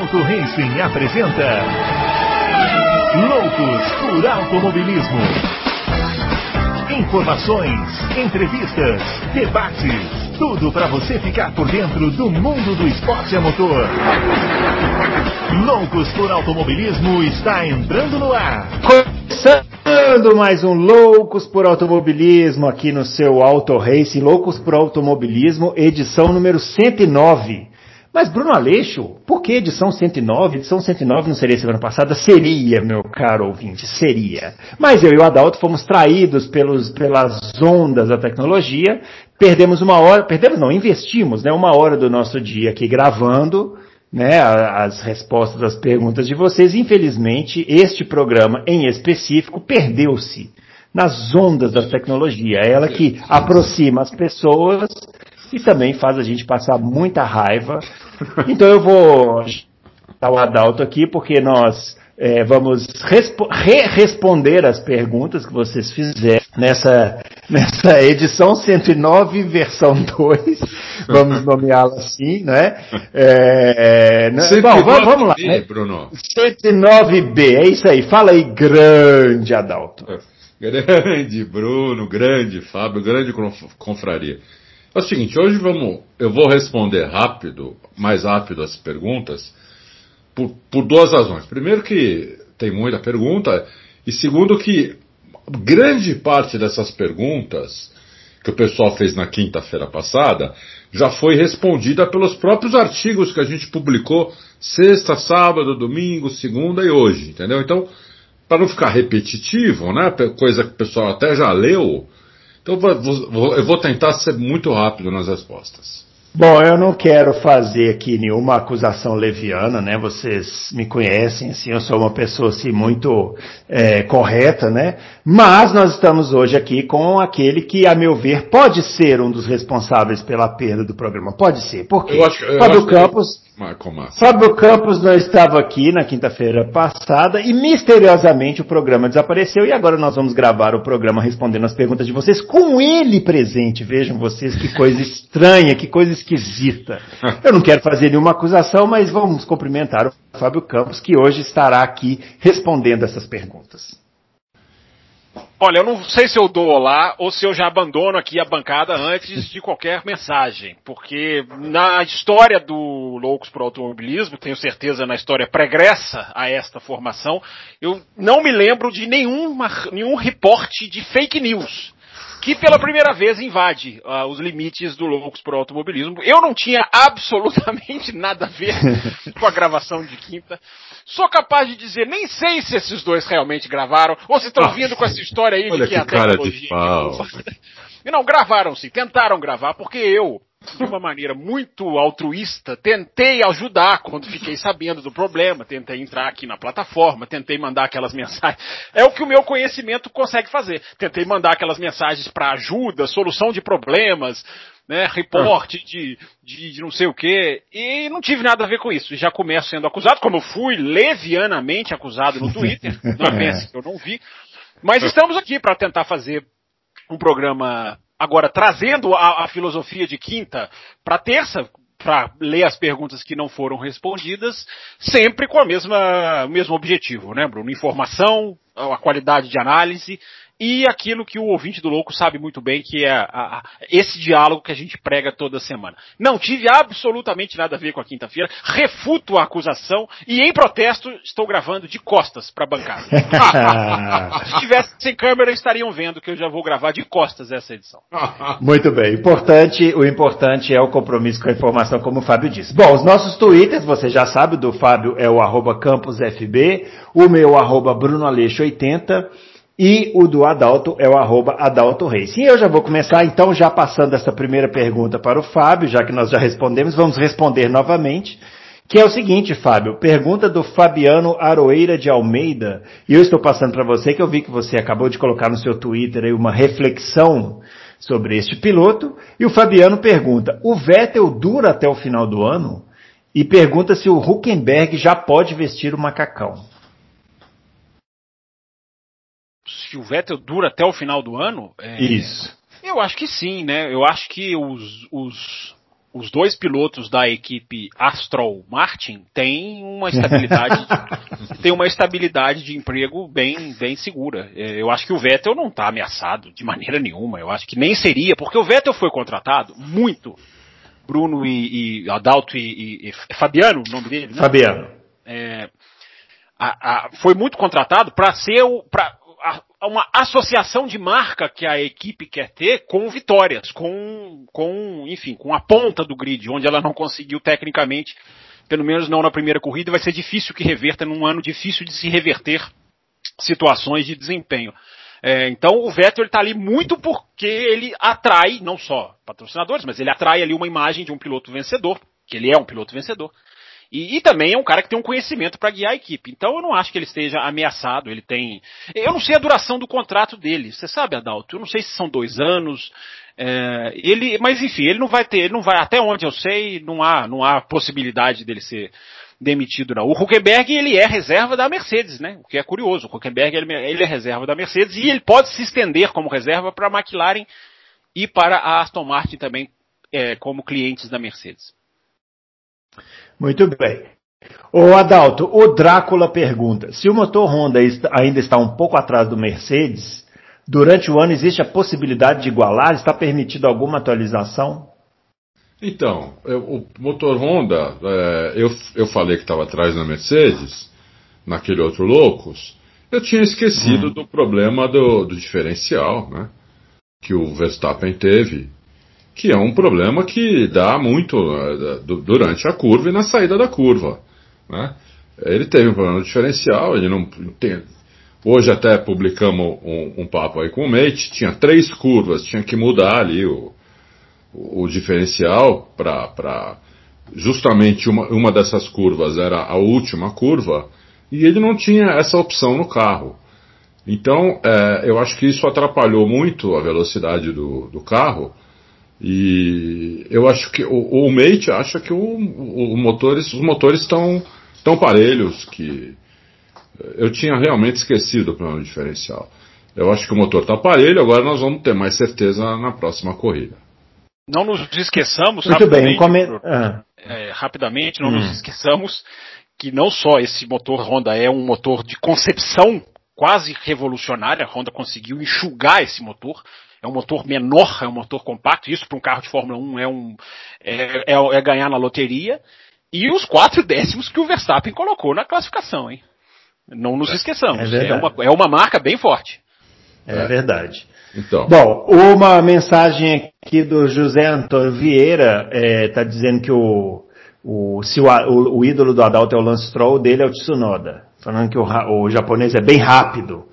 Auto Racing apresenta Loucos por Automobilismo. Informações, entrevistas, debates, tudo para você ficar por dentro do mundo do esporte a motor. Loucos por Automobilismo está entrando no ar. Começando mais um Loucos por Automobilismo aqui no seu Auto Race, Loucos por Automobilismo, edição número 109. Mas Bruno Aleixo, por que edição 109? Edição 109 não seria semana passada? Seria, meu caro ouvinte, seria. Mas eu e o Adalto fomos traídos pelos, pelas ondas da tecnologia, perdemos uma hora, perdemos não, investimos né, uma hora do nosso dia aqui gravando, né, as respostas às perguntas de vocês. Infelizmente, este programa em específico perdeu-se nas ondas da tecnologia. É ela que aproxima as pessoas e também faz a gente passar muita raiva. Então eu vou dar o Adalto aqui porque nós é, vamos re-responder as perguntas que vocês fizeram nessa, nessa edição 109, versão 2, vamos nomeá-la assim, né? É, né? Bom, vamos, vamos lá. Né? Bruno. 109B, é isso aí. Fala aí, grande Adalto. Grande Bruno, grande Fábio, grande confraria. É o seguinte, hoje vamos, eu vou responder rápido, mais rápido as perguntas, por, por duas razões. Primeiro que tem muita pergunta, e segundo que grande parte dessas perguntas que o pessoal fez na quinta-feira passada já foi respondida pelos próprios artigos que a gente publicou sexta, sábado, domingo, segunda e hoje, entendeu? Então, para não ficar repetitivo, né, coisa que o pessoal até já leu, então eu vou tentar ser muito rápido nas respostas. Bom, eu não quero fazer aqui nenhuma acusação leviana, né? Vocês me conhecem, assim, eu sou uma pessoa assim muito é, correta, né? Mas nós estamos hoje aqui com aquele que, a meu ver, pode ser um dos responsáveis pela perda do programa. Pode ser. Por quê? Eu acho, eu Fábio Campos. Que... Fábio Campos não estava aqui na quinta-feira passada e misteriosamente o programa desapareceu e agora nós vamos gravar o programa respondendo as perguntas de vocês com ele presente. Vejam vocês que coisa estranha, que coisa esquisita. Eu não quero fazer nenhuma acusação, mas vamos cumprimentar o Fábio Campos que hoje estará aqui respondendo essas perguntas. Olha, eu não sei se eu dou olá ou se eu já abandono aqui a bancada antes de qualquer mensagem, porque na história do Loucos por Automobilismo, tenho certeza na história pregressa a esta formação, eu não me lembro de nenhuma, nenhum reporte de fake news que pela primeira vez invade uh, os limites do Loucos por Automobilismo. Eu não tinha absolutamente nada a ver com a gravação de quinta. Sou capaz de dizer, nem sei se esses dois realmente gravaram, ou se estão vindo com essa história aí de que, que a tecnologia... Cara de pau. Não, gravaram sim, tentaram gravar, porque eu, de uma maneira muito altruísta, tentei ajudar quando fiquei sabendo do problema, tentei entrar aqui na plataforma, tentei mandar aquelas mensagens. É o que o meu conhecimento consegue fazer. Tentei mandar aquelas mensagens para ajuda, solução de problemas, né, reporte de, de, de, não sei o que, e não tive nada a ver com isso. Já começo sendo acusado, como eu fui levianamente acusado no Twitter, não pense que eu não vi. Mas estamos aqui para tentar fazer um programa Agora, trazendo a, a filosofia de quinta para terça, para ler as perguntas que não foram respondidas, sempre com a mesma, o mesmo objetivo, né, Bruno? Informação, a qualidade de análise e aquilo que o ouvinte do louco sabe muito bem, que é a, a, esse diálogo que a gente prega toda semana. Não tive absolutamente nada a ver com a quinta-feira, refuto a acusação e em protesto estou gravando de costas para a bancada. Se tivesse sem câmera estariam vendo que eu já vou gravar de costas essa edição. Muito bem. Importante, o importante é o compromisso com a informação, como o Fábio disse. Bom, os nossos twitters, você já sabe, do Fábio é o arroba campusfb, o meu arroba brunoaleixo80, e o do Adalto é o arroba Adalto Reis. E eu já vou começar, então, já passando essa primeira pergunta para o Fábio, já que nós já respondemos, vamos responder novamente. Que é o seguinte, Fábio, pergunta do Fabiano Aroeira de Almeida, e eu estou passando para você, que eu vi que você acabou de colocar no seu Twitter aí uma reflexão sobre este piloto, e o Fabiano pergunta, o Vettel dura até o final do ano? E pergunta se o Huckenberg já pode vestir o macacão. Se o Vettel dura até o final do ano? É, Isso. Eu acho que sim, né? Eu acho que os, os os dois pilotos da equipe Astral Martin têm uma estabilidade, tem uma estabilidade de emprego bem, bem segura. É, eu acho que o Vettel não está ameaçado de maneira nenhuma. Eu acho que nem seria, porque o Vettel foi contratado muito. Bruno e, e Adalto e, e, e Fabiano, o nome dele? Né? Fabiano. É, a, a, foi muito contratado para ser o, pra, uma associação de marca que a equipe quer ter com vitórias, com, com, enfim, com a ponta do grid, onde ela não conseguiu tecnicamente, pelo menos não na primeira corrida, vai ser difícil que reverta num ano difícil de se reverter situações de desempenho. É, então o Vettel está ali muito porque ele atrai, não só patrocinadores, mas ele atrai ali uma imagem de um piloto vencedor, que ele é um piloto vencedor. E, e, também é um cara que tem um conhecimento para guiar a equipe. Então eu não acho que ele esteja ameaçado. Ele tem. Eu não sei a duração do contrato dele. Você sabe, Adalto? Eu não sei se são dois anos. É, ele, mas enfim, ele não vai ter, ele não vai, até onde eu sei, não há, não há possibilidade dele ser demitido não. O Huckenberg ele é reserva da Mercedes, né? O que é curioso. O Huckenberg ele, ele é reserva da Mercedes e ele pode se estender como reserva para a McLaren e para a Aston Martin também é, como clientes da Mercedes. Muito bem. O Adalto, o Drácula pergunta: se o motor Honda ainda está um pouco atrás do Mercedes, durante o ano existe a possibilidade de igualar? Está permitido alguma atualização? Então, eu, o motor Honda, é, eu, eu falei que estava atrás da Mercedes, naquele outro Loucos, eu tinha esquecido hum. do problema do, do diferencial, né? Que o Verstappen teve que é um problema que dá muito uh, durante a curva e na saída da curva. Né? Ele teve um problema diferencial, ele não tem. Hoje até publicamos um, um papo aí com o Mate, tinha três curvas, tinha que mudar ali o, o, o diferencial para justamente uma, uma dessas curvas era a última curva e ele não tinha essa opção no carro. Então, é, eu acho que isso atrapalhou muito a velocidade do, do carro e eu acho que o, o Mate acha que o, o, o motores, os motores estão tão parelhos que eu tinha realmente esquecido o plano diferencial. Eu acho que o motor está parelho, agora nós vamos ter mais certeza na próxima corrida. Não nos esqueçamos, Muito bem, come... ah. é, rapidamente, não hum. nos esqueçamos que não só esse motor Honda é um motor de concepção quase revolucionária, a Honda conseguiu enxugar esse motor, é um motor menor, é um motor compacto, isso para um carro de Fórmula 1 é, um, é, é, é, ganhar na loteria, e os quatro décimos que o Verstappen colocou na classificação, hein? Não nos esqueçamos, é, é uma, é uma marca bem forte. É, verdade. Então. Bom, uma mensagem aqui do José Antônio Vieira está é, dizendo que o, o, se o, o, o, ídolo do Adalto é o Lance Stroll, dele é o Tsunoda. Falando que o, o japonês é bem rápido.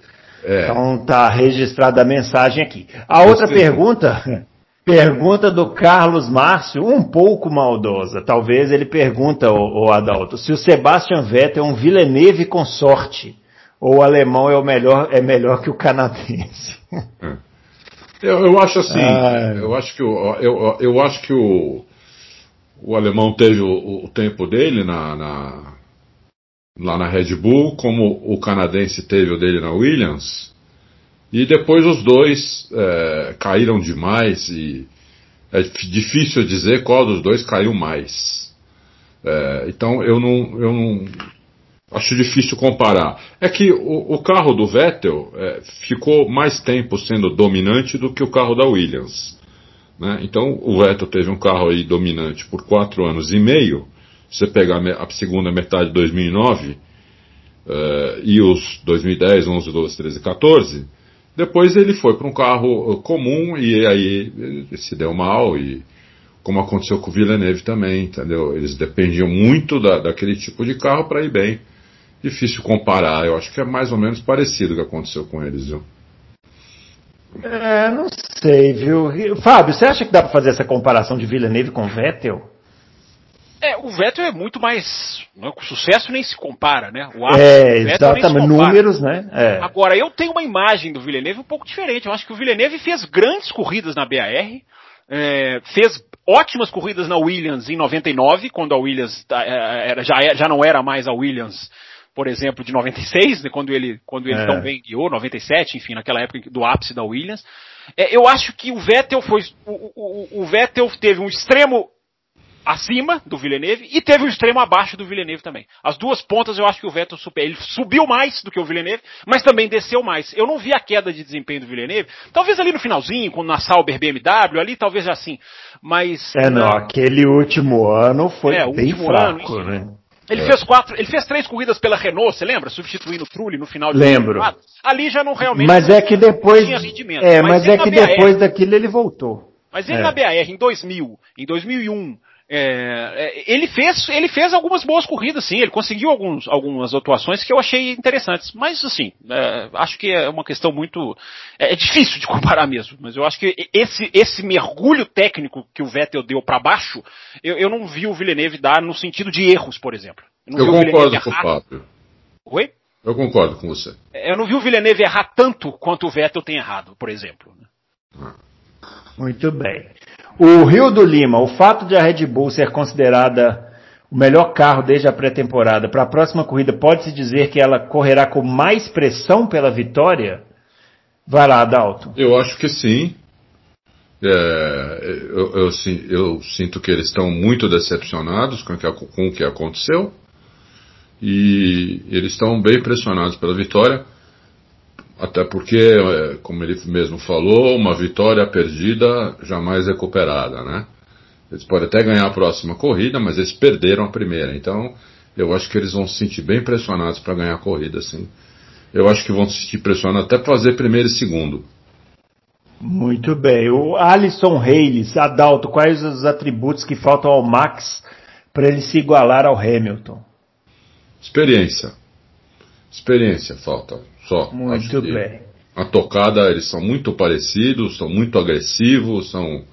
É. Então tá registrada a mensagem aqui. A outra pergunta, pergunta do Carlos Márcio, um pouco maldosa. Talvez ele pergunta, o, Adalto, se o Sebastian Vettel é um Villeneuve com sorte, ou o alemão é o melhor, é melhor que o canadense. É. Eu, eu, acho assim, eu acho que o, eu, eu acho que o, o alemão teve o, o tempo dele na, na lá na Red Bull, como o canadense teve o dele na Williams. E depois os dois é, caíram demais e é difícil dizer qual dos dois caiu mais. É, então eu não, eu não acho difícil comparar. É que o, o carro do Vettel é, ficou mais tempo sendo dominante do que o carro da Williams. Né? Então o Vettel teve um carro aí dominante por quatro anos e meio você pegar a segunda metade de 2009 uh, e os 2010, 11, 12, 13, 14, depois ele foi para um carro uh, comum e aí se deu mal e como aconteceu com o Villeneuve também, entendeu? Eles dependiam muito da, daquele tipo de carro para ir bem. Difícil comparar, eu acho que é mais ou menos parecido o que aconteceu com eles, viu? É, não sei, viu? Fábio, você acha que dá para fazer essa comparação de Villeneuve com Vettel? É, o Vettel é muito mais. Né, o sucesso nem se compara, né? O é, exatamente, números, né? É. Agora, eu tenho uma imagem do Villeneuve um pouco diferente. Eu acho que o Villeneuve fez grandes corridas na BAR, é, fez ótimas corridas na Williams em 99, quando a Williams é, era, já, já não era mais a Williams, por exemplo, de 96, né, quando ele, quando ele é. tão bem guiou, 97, enfim, naquela época do ápice da Williams. É, eu acho que o Vettel foi. O, o, o Vettel teve um extremo acima do Villeneuve e teve o extremo abaixo do Villeneuve também. As duas pontas eu acho que o Vettel super, ele subiu mais do que o Villeneuve, mas também desceu mais. Eu não vi a queda de desempenho do Villeneuve, talvez ali no finalzinho, quando na Sauber BMW, ali talvez assim, mas É, não, aquele último ano foi É, bem fraco, ano, né? ele fez quatro, ele fez três corridas pela Renault, você lembra? Substituindo o Trulli no final de Lembro. 2004. Ali já não realmente Mas é que depois. tinha rendimento. É, Mas mas é que BAR. depois daquilo ele voltou. Mas ele É. na BAR em 2000, em 2001, é, é, ele fez ele fez algumas boas corridas, sim. Ele conseguiu alguns, algumas atuações que eu achei interessantes. Mas assim, é, acho que é uma questão muito é, é difícil de comparar mesmo. Mas eu acho que esse esse mergulho técnico que o Vettel deu para baixo, eu, eu não vi o Villeneuve dar no sentido de erros, por exemplo. não Eu vi o Villeneuve concordo com o Fábio. Oi? Eu concordo com você. Eu não vi o Villeneuve errar tanto quanto o Vettel tem errado, por exemplo. Muito bem. O Rio do Lima, o fato de a Red Bull ser considerada o melhor carro desde a pré-temporada, para a próxima corrida, pode-se dizer que ela correrá com mais pressão pela vitória? Vai lá, Adalto. Eu acho que sim. É, eu, eu eu sinto que eles estão muito decepcionados com que, com o que aconteceu. E eles estão bem pressionados pela vitória. Até porque, é, como ele mesmo falou, uma vitória perdida jamais recuperada, né? Eles podem até ganhar a próxima corrida, mas eles perderam a primeira. Então, eu acho que eles vão se sentir bem pressionados para ganhar a corrida, sim. Eu acho que vão se sentir pressionados até para fazer primeiro e segundo. Muito bem. O Alisson Reis, Adalto, quais os atributos que faltam ao Max para ele se igualar ao Hamilton? Experiência. Experiência falta. Só. Muito que bem. A tocada, eles são muito parecidos, são muito agressivos, são.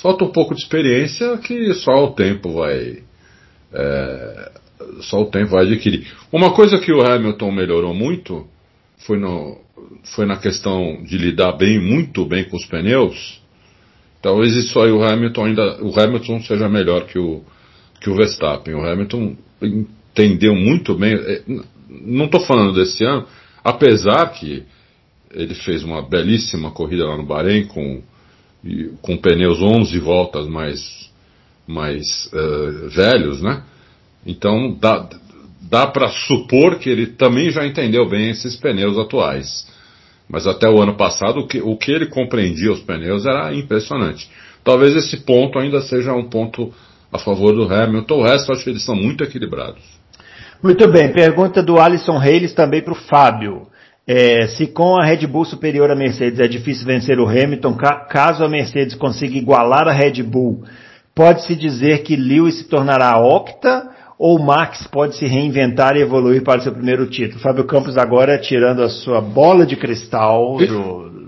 Falta um pouco de experiência que só o tempo vai. é, Só o tempo vai adquirir. Uma coisa que o Hamilton melhorou muito foi, no, foi na questão de lidar bem, muito bem com os pneus. Talvez isso aí o Hamilton ainda. O Hamilton seja melhor que o, que o Verstappen. O Hamilton entendeu muito bem. é, Não estou falando desse ano, apesar que ele fez uma belíssima corrida lá no Bahrein com, com pneus 11 voltas mais, mais eh, velhos, né? Então dá, dá para supor que ele também já entendeu bem esses pneus atuais. Mas até o ano passado, o que, o que ele compreendia os pneus era impressionante. Talvez esse ponto ainda seja um ponto a favor do Hamilton. O resto, acho que eles são muito equilibrados. Muito bem. Pergunta do Alisson Reis também para o Fábio. É, se com a Red Bull superior à Mercedes é difícil vencer o Hamilton, ca- caso a Mercedes consiga igualar a Red Bull, pode-se dizer que Lewis se tornará octa ou Max pode se reinventar e evoluir para o seu primeiro título? Fábio Campos agora tirando a sua bola de cristal do...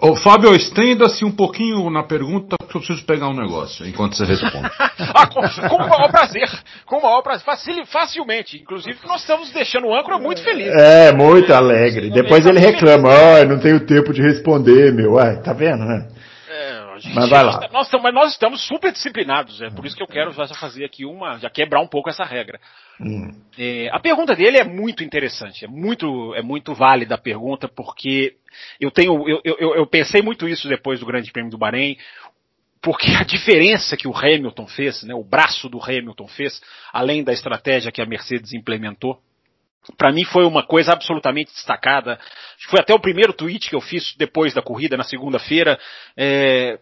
Ô, Fábio, estenda-se um pouquinho na pergunta, porque eu preciso pegar um negócio enquanto você responde. Ah, com, com o maior prazer. Com o maior prazer. Facil, facilmente. Inclusive, que nós estamos deixando o âncora muito feliz. É, muito alegre. Depois ele reclama, ah, não tenho tempo de responder, meu. Ai, tá vendo, né? Gente- Mas vai lá. Nós, estamos- mas nós estamos super disciplinados. É por isso que eu quero já fazer aqui uma. Já quebrar um pouco essa regra. Hum. É, a pergunta dele é muito interessante, é muito, é muito válida a pergunta, porque eu tenho, eu, eu, eu pensei muito isso depois do Grande Prêmio do Bahrein, porque a diferença que o Hamilton fez, né, o braço do Hamilton fez, além da estratégia que a Mercedes implementou, para mim foi uma coisa absolutamente destacada. Foi até o primeiro tweet que eu fiz depois da corrida, na segunda-feira, é,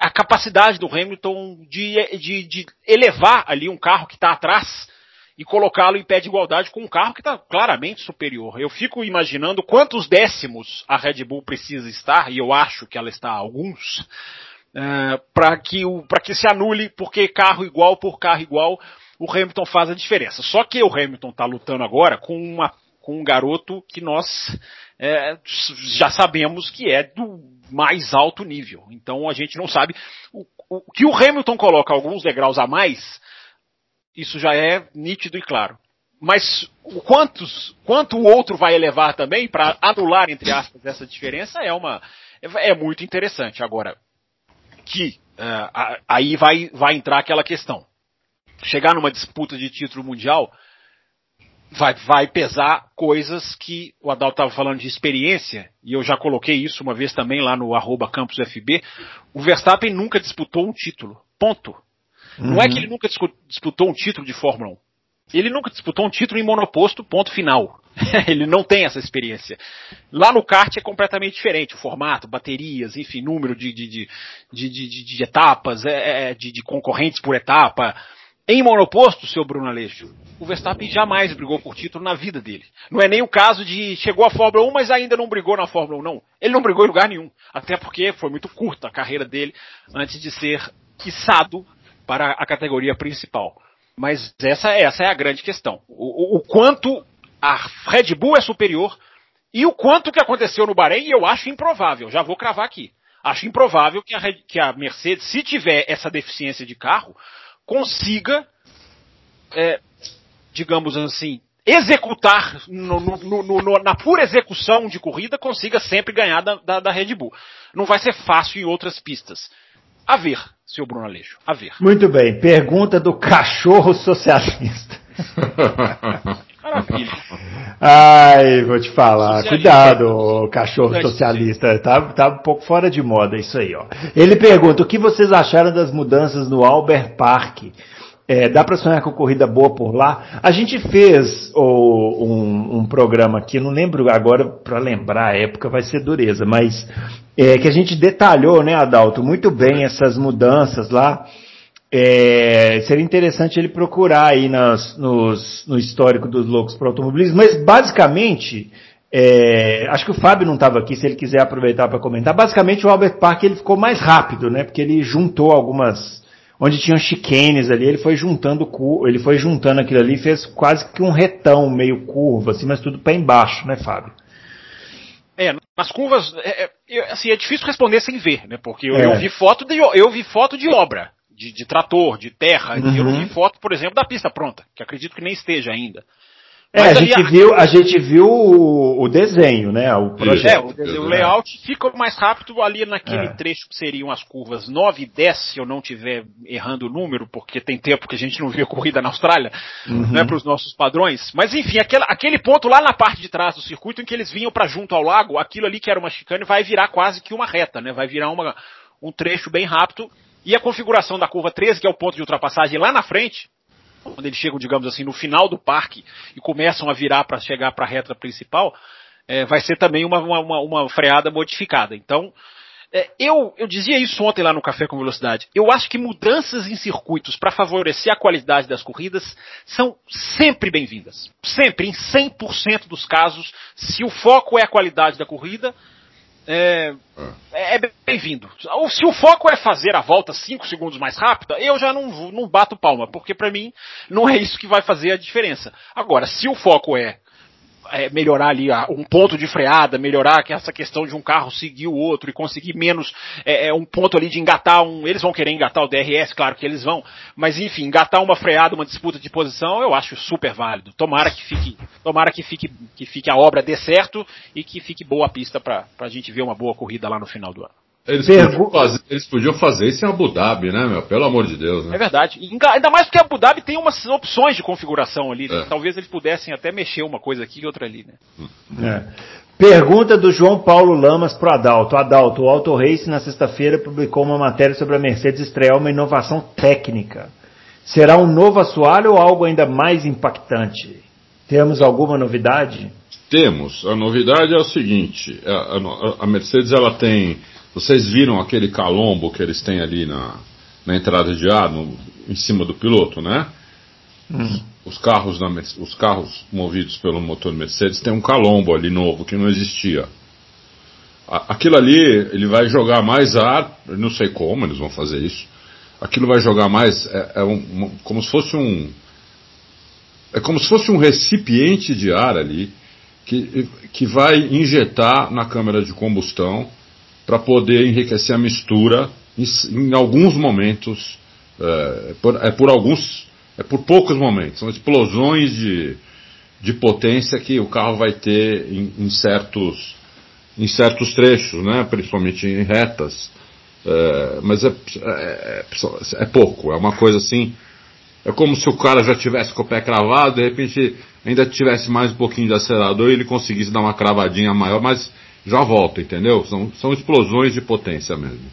a capacidade do Hamilton de, de, de elevar ali um carro que está atrás e colocá-lo em pé de igualdade com um carro que está claramente superior. Eu fico imaginando quantos décimos a Red Bull precisa estar, e eu acho que ela está a alguns, para que, que se anule, porque carro igual por carro igual, o Hamilton faz a diferença. Só que o Hamilton está lutando agora com, uma, com um garoto que nós é, já sabemos que é do mais alto nível. Então a gente não sabe. O, o que o Hamilton coloca alguns degraus a mais, isso já é nítido e claro. Mas o quantos, quanto o outro vai elevar também para anular, entre aspas, essa diferença é uma é, é muito interessante. Agora, que a- aí vai, vai entrar aquela questão. Chegar numa disputa de título mundial vai, vai pesar coisas que o Adalto estava falando de experiência, e eu já coloquei isso uma vez também lá no arroba campusfb. O Verstappen nunca disputou um título. Ponto. Uhum. Não é que ele nunca disputou um título de Fórmula 1. Ele nunca disputou um título em monoposto, ponto final. ele não tem essa experiência. Lá no kart é completamente diferente, o formato, baterias, enfim, número de, de, de, de, de etapas, é, é, de, de concorrentes por etapa. Em monoposto, seu Bruno Aleixo, o Verstappen jamais brigou por título na vida dele. Não é nem o caso de chegou à Fórmula 1, mas ainda não brigou na Fórmula 1, não. Ele não brigou em lugar nenhum. Até porque foi muito curta a carreira dele antes de ser quiçado para a categoria principal. Mas essa, essa é a grande questão. O, o, o quanto a Red Bull é superior e o quanto que aconteceu no Bahrein, eu acho improvável. Já vou cravar aqui. Acho improvável que a, que a Mercedes, se tiver essa deficiência de carro, consiga, é, digamos assim, executar no, no, no, na pura execução de corrida, consiga sempre ganhar da, da, da Red Bull. Não vai ser fácil em outras pistas. A ver, seu Bruno Aleixo, a ver. Muito bem. Pergunta do cachorro socialista. Maravilha. Ai, vou te falar. Socialista. Cuidado, cachorro socialista. Tá, tá um pouco fora de moda isso aí, ó. Ele pergunta: o que vocês acharam das mudanças no Albert Park? É, dá para sonhar com corrida boa por lá? A gente fez oh, um, um, programa aqui, não lembro agora para lembrar a época, vai ser dureza, mas é, que a gente detalhou, né, Adalto, muito bem essas mudanças lá. É, seria interessante ele procurar aí nas, nos, no histórico dos loucos para automobilismo, mas basicamente, é, acho que o Fábio não estava aqui, se ele quiser aproveitar para comentar. Basicamente, o Albert Park ele ficou mais rápido, né? Porque ele juntou algumas, onde tinham chicanes ali, ele foi juntando, ele foi juntando aquilo ali, fez quase que um retão meio curva, assim, mas tudo para embaixo, né, Fábio? É, nas curvas, é, é, assim, é difícil responder sem ver, né? Porque eu, é. eu vi foto de, eu vi foto de obra de, de trator, de terra. Uhum. Eu vi foto, por exemplo, da pista pronta, que acredito que nem esteja ainda. É, a gente, viu, a gente viu o, o desenho, né? O projeto. É, o, o layout fica mais rápido ali naquele é. trecho que seriam as curvas 9 e 10, se eu não estiver errando o número, porque tem tempo que a gente não viu corrida na Austrália, uhum. né, para os nossos padrões. Mas enfim, aquele, aquele ponto lá na parte de trás do circuito em que eles vinham para junto ao lago, aquilo ali que era uma chicane vai virar quase que uma reta, né? Vai virar uma, um trecho bem rápido e a configuração da curva 13, que é o ponto de ultrapassagem lá na frente, quando eles chegam, digamos assim, no final do parque e começam a virar para chegar para a reta principal, é, vai ser também uma, uma, uma freada modificada. Então, é, eu, eu dizia isso ontem lá no Café com Velocidade. Eu acho que mudanças em circuitos para favorecer a qualidade das corridas são sempre bem-vindas. Sempre, em 100% dos casos, se o foco é a qualidade da corrida, é, é, é bem-vindo. Se o foco é fazer a volta 5 segundos mais rápida, eu já não, não bato palma, porque para mim não é isso que vai fazer a diferença. Agora, se o foco é é, melhorar ali um ponto de freada, melhorar que essa questão de um carro seguir o outro e conseguir menos é, é, um ponto ali de engatar um. Eles vão querer engatar o DRS, claro que eles vão, mas enfim, engatar uma freada, uma disputa de posição, eu acho super válido. Tomara que fique, tomara que fique, que fique a obra dê certo e que fique boa a pista para a gente ver uma boa corrida lá no final do ano. Eles, podiam fazer, eles podiam fazer isso em Abu Dhabi, né, meu? Pelo amor de Deus, né? É verdade. Ainda mais porque Abu Dhabi tem umas opções de configuração ali. Né? É. Talvez eles pudessem até mexer uma coisa aqui e outra ali, né? É. Pergunta do João Paulo Lamas pro Adalto. Adalto, o Auto Race na sexta-feira publicou uma matéria sobre a Mercedes estrear uma inovação técnica. Será um novo assoalho ou algo ainda mais impactante? Temos alguma novidade? Temos. A novidade é o seguinte: a, a, a Mercedes ela tem vocês viram aquele calombo que eles têm ali na, na entrada de ar, no, em cima do piloto, né? Hum. Os, carros na, os carros movidos pelo motor Mercedes têm um calombo ali novo que não existia. Aquilo ali, ele vai jogar mais ar, não sei como eles vão fazer isso. Aquilo vai jogar mais, é, é um, como se fosse um, é como se fosse um recipiente de ar ali que, que vai injetar na câmara de combustão para poder enriquecer a mistura em, em alguns momentos, é, por, é por alguns, é por poucos momentos, são explosões de, de potência que o carro vai ter em, em certos, em certos trechos, né, principalmente em retas, é, mas é, é, é, pouco, é uma coisa assim, é como se o cara já tivesse com o pé cravado, de repente ainda tivesse mais um pouquinho de acelerador e ele conseguisse dar uma cravadinha maior, mas já volta, entendeu? São, são explosões de potência mesmo.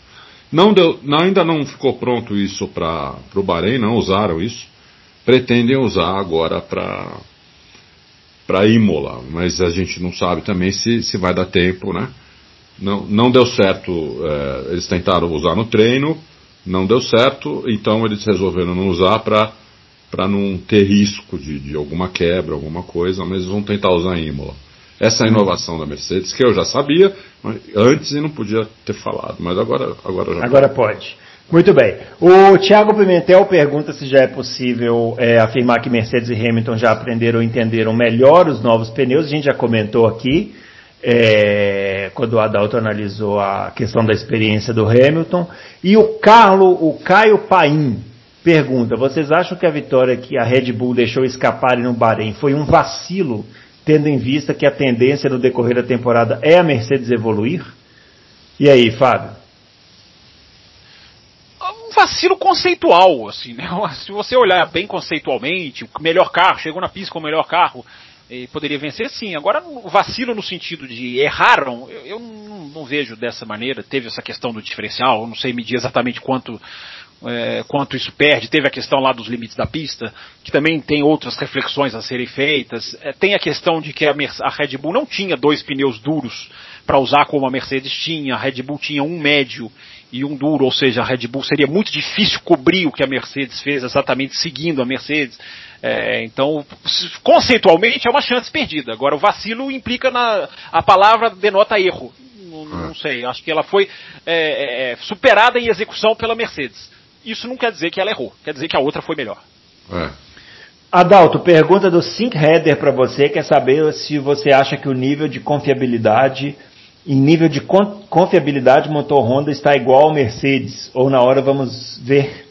Não deu, ainda não ficou pronto isso para o Bahrein, não usaram isso. Pretendem usar agora para Imola, mas a gente não sabe também se, se vai dar tempo, né? Não, não deu certo, é, eles tentaram usar no treino, não deu certo, então eles resolveram não usar para não ter risco de, de alguma quebra, alguma coisa, mas vão tentar usar Imola. Essa é a inovação da Mercedes, que eu já sabia antes e não podia ter falado, mas agora, agora já Agora pode. Muito bem. O Tiago Pimentel pergunta se já é possível é, afirmar que Mercedes e Hamilton já aprenderam ou entenderam melhor os novos pneus. A gente já comentou aqui, é, quando o Adalto analisou a questão da experiência do Hamilton. E o Carlo, o Caio Paim, pergunta: vocês acham que a vitória que a Red Bull deixou escapar no Bahrein foi um vacilo tendo em vista que a tendência no decorrer da temporada é a Mercedes evoluir? E aí, Fábio? Um vacilo conceitual, assim, né? Se você olhar bem conceitualmente, o melhor carro, chegou na pista com o melhor carro, poderia vencer sim. Agora, vacilo no sentido de erraram, eu, eu não, não, vejo dessa maneira. Teve essa questão do diferencial, eu não sei medir exatamente quanto é, quanto isso perde. Teve a questão lá dos limites da pista, que também tem outras reflexões a serem feitas. É, tem a questão de que a, a Red Bull não tinha dois pneus duros para usar como a Mercedes tinha. A Red Bull tinha um médio e um duro, ou seja, a Red Bull seria muito difícil cobrir o que a Mercedes fez exatamente seguindo a Mercedes. É, então, conceitualmente é uma chance perdida. Agora, o vacilo implica na. A palavra denota erro. Não, não sei, acho que ela foi é, é, superada em execução pela Mercedes isso não quer dizer que ela errou, quer dizer que a outra foi melhor. É. Adalto, pergunta do Sync Header para você, quer saber se você acha que o nível de confiabilidade, em nível de confiabilidade, o motor Honda está igual ao Mercedes, ou na hora vamos ver,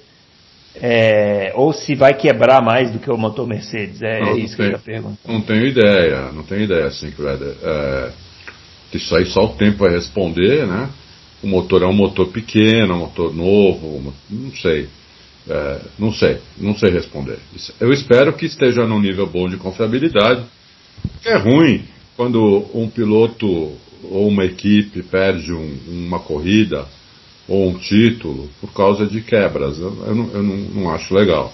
é, ou se vai quebrar mais do que o motor Mercedes, é, não, isso que ele pergunta. Não tenho ideia, não tenho ideia, Sync Header. É, isso aí só o tempo vai responder, né? O motor é um motor pequeno, um motor novo, não sei. É, não sei, não sei responder. Eu espero que esteja num nível bom de confiabilidade. É ruim quando um piloto ou uma equipe perde um, uma corrida ou um título por causa de quebras. Eu, eu, não, eu não, não, acho legal.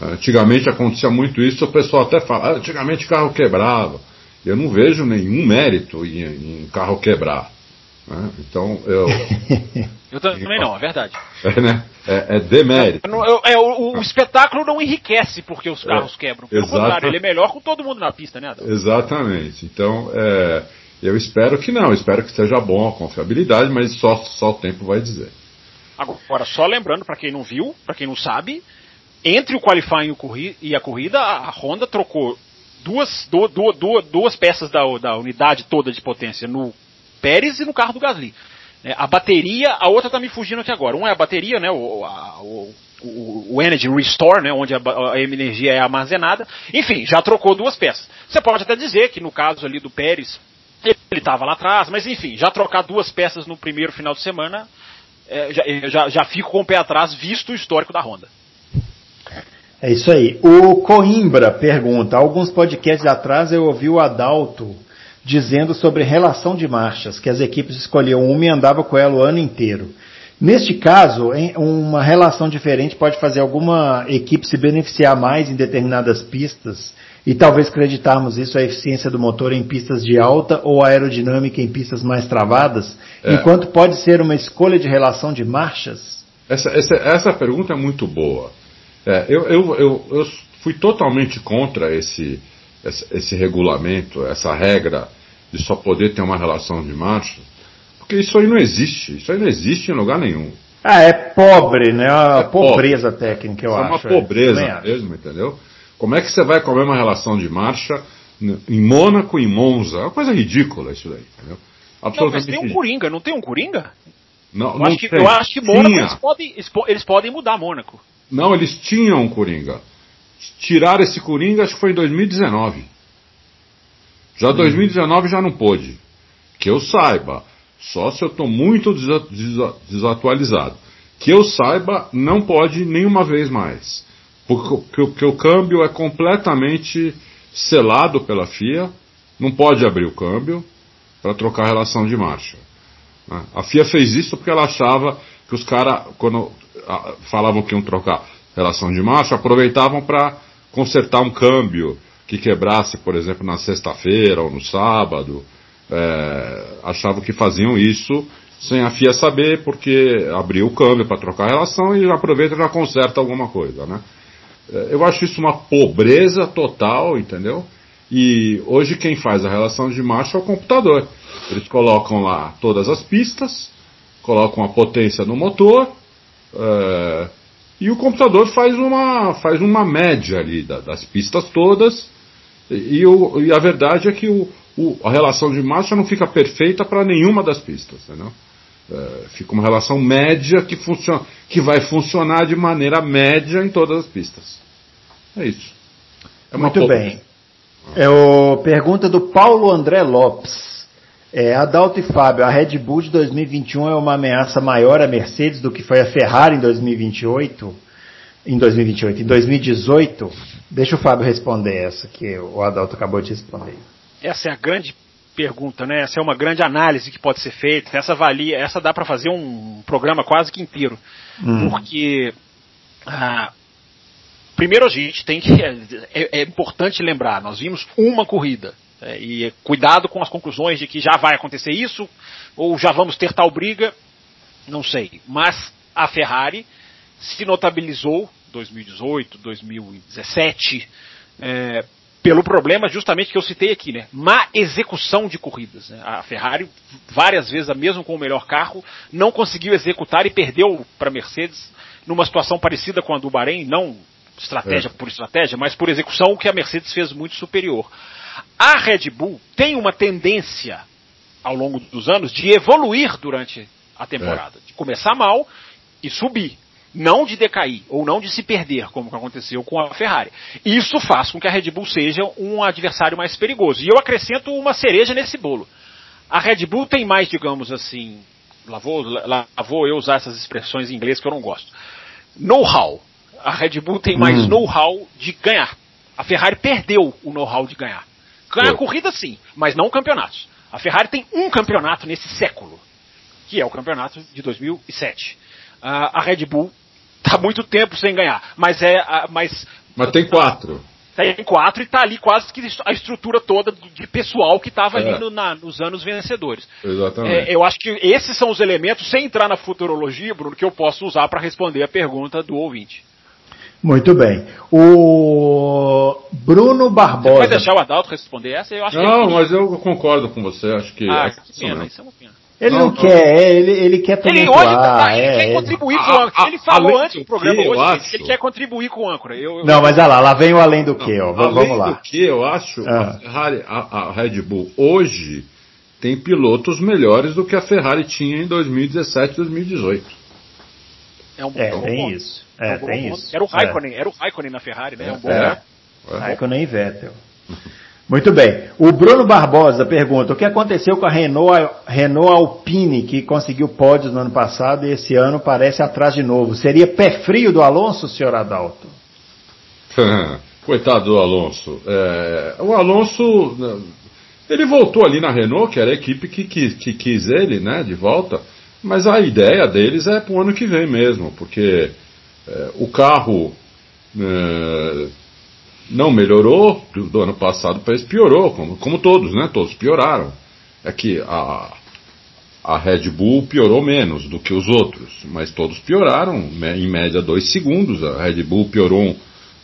Antigamente acontecia muito isso, o pessoal até fala, ah, antigamente carro quebrava. Eu não vejo nenhum mérito em, em carro quebrar. Né? Então eu. eu também não, é verdade. É, né? é, é demérito. É, o, o, espetáculo não enriquece porque os carros é, quebram. Pelo contrário, ele é melhor com todo mundo na pista, né, Adão? Exatamente. Então, é, eu espero que não, espero que esteja bom a confiabilidade, mas só, só o tempo vai dizer. Agora, só lembrando, para quem não viu, para quem não sabe, entre o qualifying e a corrida, a Honda trocou duas, duas, duas, duas peças da, da unidade toda de potência no Pérez e no carro do Gasly. É, a bateria, a outra está me fugindo aqui agora. Um é a bateria, né, o, a, o, o, Energy Restore, né, onde a, a, energia é armazenada. Enfim, já trocou duas peças. Você pode até dizer que no caso ali do Pérez, ele estava lá atrás, mas enfim, já trocar duas peças no primeiro final de semana, é, já, já, já fico com o pé atrás, visto o histórico da Honda. É isso aí. O Coimbra pergunta: alguns podcasts atrás eu ouvi o Adalto dizendo sobre relação de marchas, que as equipes escolhiam uma e andavam com ela o ano inteiro. Neste caso, uma relação diferente pode fazer alguma equipe se beneficiar mais em determinadas pistas e talvez acreditarmos isso a eficiência do motor em pistas de alta ou aerodinâmica em pistas mais travadas, é. enquanto pode ser uma escolha de relação de marchas? Essa, essa, essa pergunta é muito boa. É, eu, eu, eu, eu fui totalmente contra esse, esse, esse regulamento, essa regra de só poder ter uma relação de marcha, porque isso aí não existe. Isso aí não existe em lugar nenhum. Ah, é pobre, né? Uma é pobreza pobre. técnica, eu é acho. É uma pobreza é. mesmo, entendeu? Como é que você vai comer uma relação de marcha em Mônaco e em Monza? É uma coisa ridícula isso daí, entendeu? Absolutamente não, mas tem um Coringa, não tem um Coringa? Não, eu, não acho que, eu acho que Mônaco eles podem, eles podem mudar Mônaco. Não, eles tinham um Coringa. Tiraram esse Coringa, acho que foi em 2019. Já hum. 2019 já não pôde. Que eu saiba. Só se eu estou muito desatualizado. Que eu saiba, não pode nenhuma vez mais. Porque, porque o câmbio é completamente selado pela FIA. Não pode abrir o câmbio para trocar a relação de marcha. A FIA fez isso porque ela achava que os caras, quando ah, falavam que iam trocar relação de marcha, aproveitavam para consertar um câmbio que quebrasse, por exemplo, na sexta-feira ou no sábado. É, achavam que faziam isso sem a FIA saber, porque abriu o câmbio para trocar a relação e aproveita e já conserta alguma coisa, né? É, eu acho isso uma pobreza total, entendeu? E hoje quem faz a relação de marcha é o computador. Eles colocam lá todas as pistas, colocam a potência no motor, é, e o computador faz uma, faz uma média ali da, das pistas todas, e, o, e, a verdade é que o, o, a relação de marcha não fica perfeita para nenhuma das pistas, entendeu? É, fica uma relação média que, funciona, que vai funcionar de maneira média em todas as pistas. É isso. É Muito bem. É o pergunta do Paulo André Lopes. É, Adalto e Fábio, a Red Bull de 2021 é uma ameaça maior à Mercedes do que foi a Ferrari em 2028? Em 2028, em 2018? Deixa o Fábio responder essa que o Adalto acabou de responder. Essa é a grande pergunta, né? Essa é uma grande análise que pode ser feita. Essa valia, essa dá para fazer um programa quase que inteiro, hum. porque ah, primeiro a gente tem que é, é, importante lembrar, nós vimos uma corrida é, e cuidado com as conclusões de que já vai acontecer isso ou já vamos ter tal briga, não sei. Mas a Ferrari se notabilizou 2018, 2017 é, pelo problema justamente que eu citei aqui, né? Má execução de corridas. Né? A Ferrari, várias vezes, mesmo com o melhor carro, não conseguiu executar e perdeu para a Mercedes numa situação parecida com a do Bahrein, não estratégia é. por estratégia, mas por execução, o que a Mercedes fez muito superior. A Red Bull tem uma tendência, ao longo dos anos, de evoluir durante a temporada, é. de começar mal e subir não de decair ou não de se perder, como aconteceu com a Ferrari. Isso faz com que a Red Bull seja um adversário mais perigoso. E eu acrescento uma cereja nesse bolo. A Red Bull tem mais, digamos assim, lá vou, lá vou eu usar essas expressões em inglês que eu não gosto. Know-how. A Red Bull tem mais hum. know-how de ganhar. A Ferrari perdeu o know-how de ganhar. Ganha corrida sim, mas não campeonatos. A Ferrari tem um campeonato nesse século, que é o campeonato de 2007. Uh, a Red Bull está muito tempo sem ganhar. Mas é. Mas, mas tem quatro. Tem quatro e está ali quase que a estrutura toda de pessoal que estava é. ali no, na, nos anos vencedores. Exatamente. É, eu acho que esses são os elementos, sem entrar na futurologia, Bruno, que eu posso usar para responder a pergunta do ouvinte. Muito bem. O Bruno Barbosa. Você vai deixar o Adalto responder essa? Eu acho não, que mas eu concordo com você. Acho que. Ah, é que pena, isso é uma pena. Ele não, não quer, é, ele, ele quer também. Ele hoje tá, ele é, quer contribuir com o âncora. Ele falou antes do programa hoje acho... que ele quer contribuir com o âncora. Eu, eu... Não, mas olha lá, lá vem o além do que, ó. Vamos, além lá. do que, eu acho, ah. a, Ferrari, a, a Red Bull hoje tem pilotos melhores do que a Ferrari tinha em 2017 2018. É, um, é, é um tem ponto. isso. É, é um tem isso. Era o Raikkonen, é. era o Raikkonen na Ferrari, né? É um bom é. Raikkonen e Vettel. Muito bem. O Bruno Barbosa pergunta: o que aconteceu com a Renault, Renault Alpine, que conseguiu pódios no ano passado e esse ano parece atrás de novo? Seria pé frio do Alonso, senhor Adalto? Coitado do Alonso. É, o Alonso, ele voltou ali na Renault, que era a equipe que, que, que quis ele, né, de volta. Mas a ideia deles é para o ano que vem mesmo, porque é, o carro é, não melhorou do, ano passado para esse piorou, como, como todos, né? Todos pioraram. É que a, a Red Bull piorou menos do que os outros, mas todos pioraram, em média 2 segundos. A Red Bull piorou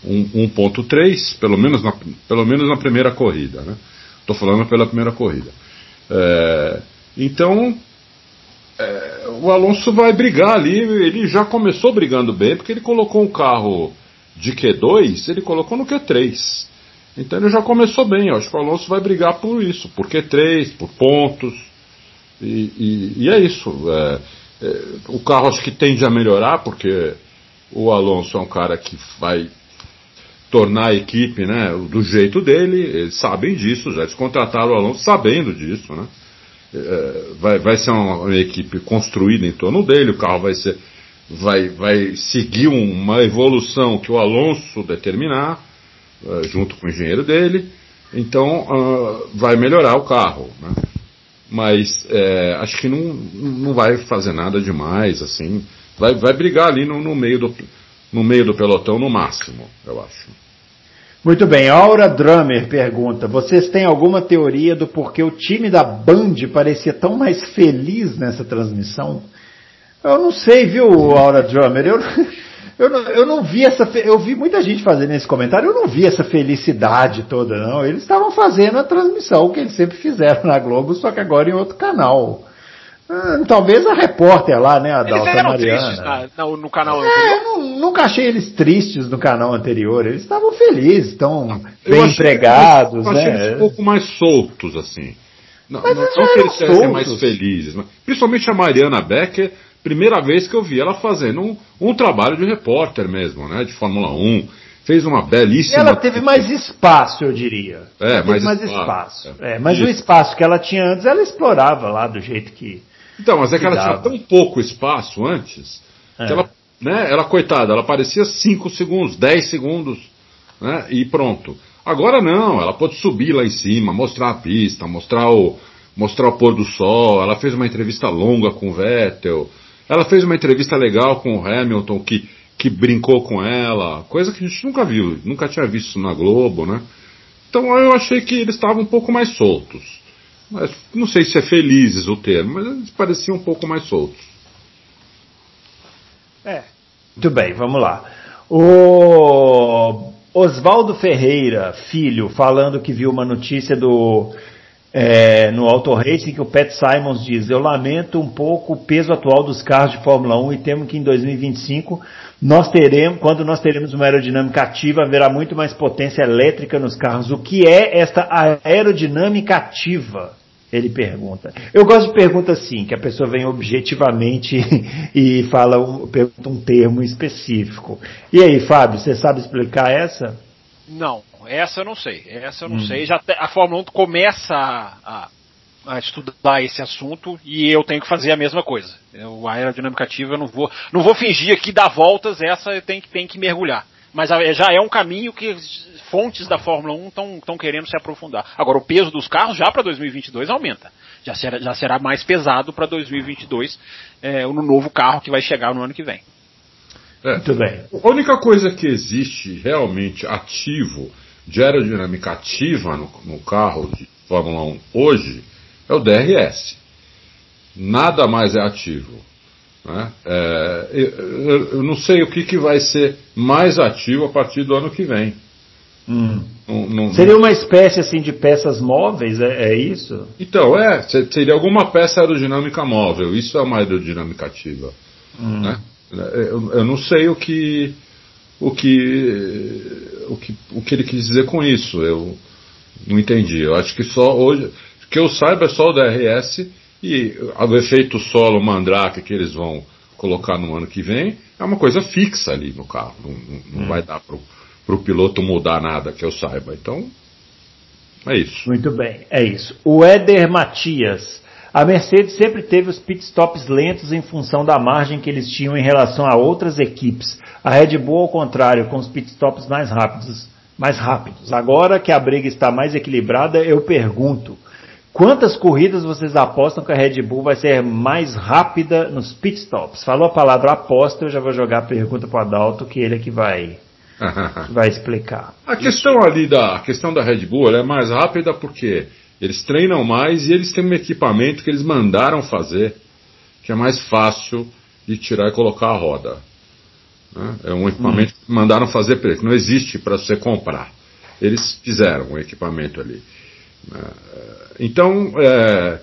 1.3, um, pelo, menos na, pelo menos na primeira corrida. Estou né? falando pela primeira corrida. É, então, é, o Alonso vai brigar ali, ele já começou brigando bem, porque ele colocou um carro de Q2, ele colocou no Q3. Então ele já começou bem. Eu acho que o Alonso vai brigar por isso, por Q3, por pontos. E, e, e é isso. É, é, o carro acho que tende a melhorar, porque o Alonso é um cara que vai tornar a equipe né, do jeito dele. Eles sabem disso, já eles contrataram o Alonso sabendo disso. Né? É, vai, vai ser uma, equipe construída em torno dele, o carro vai ser vai, vai seguir uma evolução que o Alonso determinar, uh, junto com o engenheiro dele, então uh, vai melhorar o carro. Né? Mas é, acho que não, não vai fazer nada demais, assim. vai, vai brigar ali no, no, meio do, no meio do pelotão no máximo, eu acho. Muito bem, Aura Drummer pergunta: vocês têm alguma teoria do porquê o time da Band parecia tão mais feliz nessa transmissão? Eu não sei, viu, Aura Drummer? Eu, eu, não, eu não vi essa. Eu vi muita gente fazendo esse comentário, eu não vi essa felicidade toda, não. Eles estavam fazendo a transmissão que eles sempre fizeram na Globo, só que agora em outro canal. Ah, talvez a repórter lá, né, a Eles Dalta eram Mariana. tristes na- no, no canal É, anterior. eu nu- nunca achei eles tristes no canal anterior. Eles estavam felizes, estão Eu bem achei- empregados, eu achei eles né? um pouco mais soltos, assim. Não, Mas não, eles não que eles tivessem mais soltos. felizes, mas principalmente a Mariana Becker, primeira vez que eu vi ela fazendo um, um trabalho de repórter mesmo, né, de Fórmula 1. Fez uma E belíssima. ela teve mais espaço, eu diria. É, Ela teve mais mais espaço. espaço. É, mas o Isso. espaço que ela tinha antes, ela explorava lá do jeito que. Então, mas é que ela que tinha dava. tão pouco espaço antes, É. que ela, né, ela, coitada, ela aparecia 5 segundos, 10 segundos, né, e pronto. Agora não, ela pode subir lá em cima, mostrar a pista, mostrar o, mostrar o pôr do sol, ela fez uma entrevista longa com o Vettel, ela fez uma entrevista legal com o Hamilton, que, que brincou com ela, coisa que a gente nunca viu, nunca tinha visto na Globo, né. Então eu achei que eles estavam um pouco mais soltos. Mas não sei se é felizes o termo, mas eles pareciam um pouco mais soltos. É. Muito bem, vamos lá. O Oswaldo Ferreira, filho, falando que viu uma notícia do é, no Auto Racing que o Pat Simons diz: Eu lamento um pouco o peso atual dos carros de Fórmula 1 e temo que em 2025 nós teremos, quando nós teremos uma aerodinâmica ativa, haverá muito mais potência elétrica nos carros. O que é esta aerodinâmica ativa? Ele pergunta. Eu gosto de perguntas assim, que a pessoa vem objetivamente e fala um, pergunta um termo específico. E aí, Fábio, você sabe explicar essa? Não, essa eu não sei. Essa eu não Hum. sei. Já a Fórmula 1 começa a, a- a estudar esse assunto e eu tenho que fazer a mesma coisa. Eu, a aerodinâmica ativa eu não vou, não vou fingir aqui dar voltas, essa eu tenho, que- tenho que mergulhar. Mas a- já é um caminho que fontes da Fórmula 1 estão querendo se aprofundar. Agora, o peso dos carros já para 2022 aumenta. Já será, já será mais pesado para 2022 é, no novo carro que vai chegar no ano que vem. É. Muito bem. A única coisa que existe realmente ativo, de aerodinâmica ativa no, no carro de Fórmula 1 hoje, é o DRS. Nada mais é ativo. né? É, eu, eu- não sei o que, que vai ser mais ativo a partir do ano que vem. Hum. Não- não- Seria uma espécie assim de peças móveis, é, é isso? Então, é, se- seria alguma peça aerodinâmica móvel, isso é uma aerodinâmica ativa. Né? Eu, eu não sei o que, o, que, o, que, o que ele quis dizer com isso, eu não entendi. Eu acho que só hoje, que eu saiba é só o DRS e o efeito solo mandrake que eles vão colocar no ano que vem é uma coisa fixa ali no carro, não, não- não vai dar pro, pro piloto mudar nada que eu saiba. Então, é isso. Muito bem, é isso. O Éder Matias. A Mercedes sempre teve os pitstops lentos em função da margem que eles tinham em relação a outras equipes. A Red Bull, ao contrário, com os pitstops mais rápidos. Mais rápidos. Agora que a briga está mais equilibrada, eu pergunto: quantas corridas vocês apostam que a Red Bull vai ser mais rápida nos pitstops? Falou a palavra aposta, eu já vou jogar a pergunta para o Adalto, que ele é que vai, que vai explicar. A questão ali da a questão da Red Bull ela é mais rápida porque eles treinam mais e eles têm um equipamento que eles mandaram fazer que é mais fácil de tirar e colocar a roda. né? É um equipamento que mandaram fazer para eles, não existe para você comprar. Eles fizeram um equipamento ali. né? Então, é,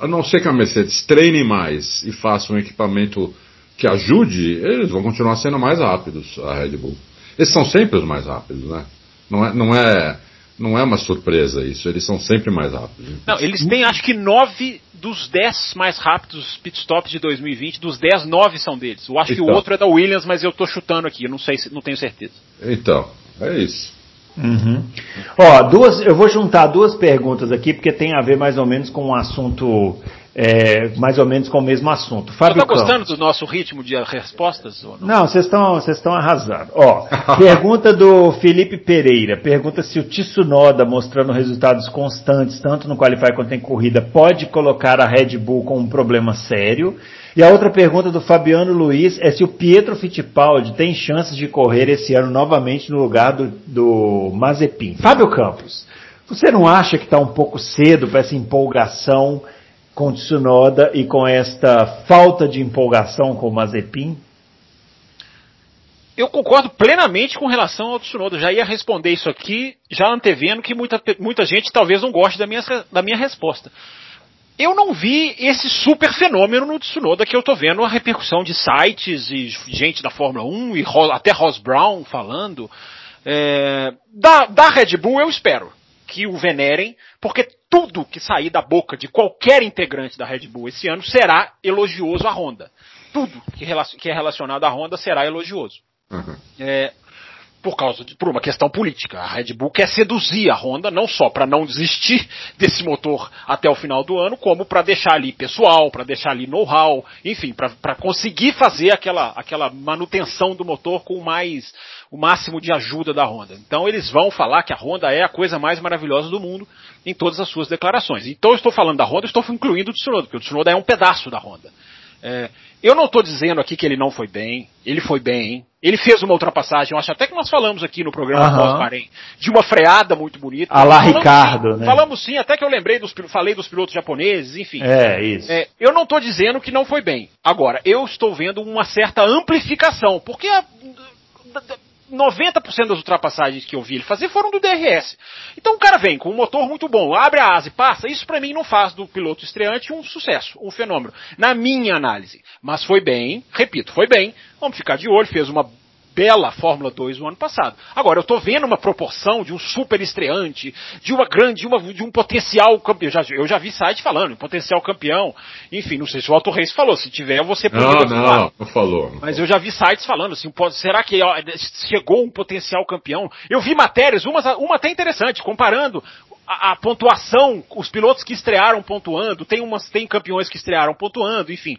a não ser que a Mercedes treine mais e faça um equipamento que ajude, eles vão continuar sendo mais rápidos, a Red Bull. Eles são sempre os mais rápidos, né? Não é, não é, não é uma surpresa isso, eles são sempre mais rápidos. Não, eles têm acho que nove dos dez mais rápidos pitstops de 2020, dos dez, nove são deles. Eu acho que o Então. outro é da Williams, mas eu tô chutando aqui, não sei, se- não tenho certeza. Então, é isso. Uhum. Ó, duas, eu vou juntar duas perguntas aqui porque tem a ver mais ou menos com um assunto é, mais ou menos com o mesmo assunto. Fábio Você está gostando do nosso ritmo de respostas? Não? Não, vocês estão vocês estão arrasando. Ó, pergunta do Felipe Pereira. Pergunta se o Tsunoda, mostrando resultados constantes, tanto no Qualify quanto em corrida, pode colocar a Red Bull com um problema sério. E a outra pergunta do Fabiano Luiz é se o Pietro Fittipaldi tem chances de correr esse ano novamente no lugar do, do Mazepin. Fábio Campos, você não acha que está um pouco cedo para essa empolgação com Tsunoda e com esta falta de empolgação com o Mazepin? Eu concordo plenamente com relação ao Tsunoda. Eu já ia responder isso aqui, já antevendo que muita, muita gente talvez não goste da minha, da minha resposta. Eu não vi esse super fenômeno no Tsunoda que eu tô vendo a repercussão de sites e gente da Fórmula 1 e até Ross Brown falando. É, da, da Red Bull eu espero que o venerem, porque tudo que sair da boca de qualquer integrante da Red Bull esse ano será elogioso à Honda. Tudo que é relacionado à Honda será elogioso. Uhum. É, por causa de, por uma questão política. A Red Bull quer seduzir a Honda não só para não desistir desse motor até o final do ano, como para deixar ali pessoal, para deixar ali know-how, enfim, para conseguir fazer aquela, aquela manutenção do motor com mais o máximo de ajuda da Honda. Então eles vão falar que a Honda é a coisa mais maravilhosa do mundo em todas as suas declarações. Então eu estou falando da Honda, estou incluindo o Tsunoda, porque o Tsunoda é um pedaço da Honda. É, eu não estou dizendo aqui que ele não foi bem, ele foi bem, ele fez uma ultrapassagem, eu acho até que nós falamos aqui no programa Aham. pós-Bahrein, de uma freada muito bonita. A lá Falamos Ricardo, sim, né? Falamos sim, até que eu lembrei dos, falei dos pilotos japoneses, enfim. É, isso. É, eu não estou dizendo que não foi bem. Agora, eu estou vendo uma certa amplificação, porque a, 90% das ultrapassagens que eu vi ele fazer foram do DRS. Então o cara vem com um motor muito bom, abre a asa e passa. Isso para mim não faz do piloto estreante um sucesso, um fenômeno. Na minha análise. Mas foi bem, repito, foi bem. Vamos ficar de olho, fez uma bela Fórmula 2 no ano passado. Agora, eu estou vendo uma proporção de um super estreante, de uma grande, de, uma, de um potencial campeão. Eu já, eu já vi site falando, um potencial campeão. Enfim, não sei se o Auto Race falou. Se tiver, você Não, poderia não, falar. não falou. não Mas eu já vi sites falando assim, pô, será que ó, chegou um potencial campeão? Eu vi matérias, uma, uma até interessante, comparando a, a pontuação, os pilotos que estrearam pontuando, tem umas, tem campeões que estrearam pontuando, enfim.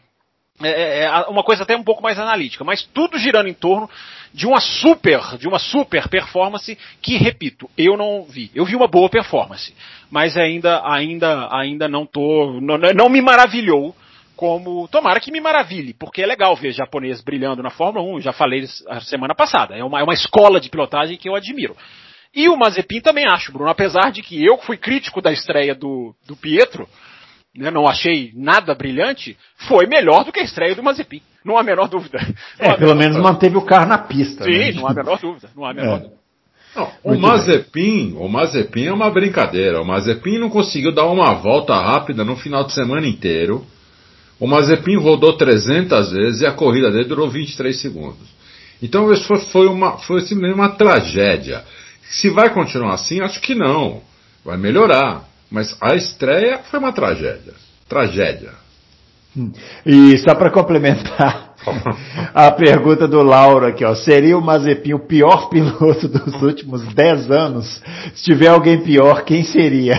É, é uma coisa até um pouco mais analítica, mas tudo girando em torno de uma super, de uma super performance que, repito, eu não vi. Eu vi uma boa performance, mas ainda, ainda, ainda não tô, não, não me maravilhou como tomara que me maravilhe, porque é legal ver japonês brilhando na Fórmula 1, já falei a semana passada, é uma, é uma escola de pilotagem que eu admiro. E o Mazepin também acho, Bruno, apesar de que eu fui crítico da estreia do, do Pietro, né, não achei nada brilhante, foi melhor do que a estreia do Mazepin, não há a menor dúvida. Não É, pelo menor menos manteve o carro na pista. Sim, né? não há a menor dúvida, não há a menor É. dúvida. Não, o Mazepin, o Mazepin é uma brincadeira. O Mazepin não conseguiu dar uma volta rápida no final de semana inteiro. O Mazepin rodou 300 vezes e a corrida dele durou 23 segundos. Então isso foi, foi uma, foi simplesmente uma tragédia. Se vai continuar assim, acho que não. Vai melhorar. Mas a estreia foi uma tragédia. Tragédia. E só para complementar a pergunta do Lauro aqui, ó, seria o Mazepin o pior piloto dos últimos 10 anos? Se tiver alguém pior, quem seria?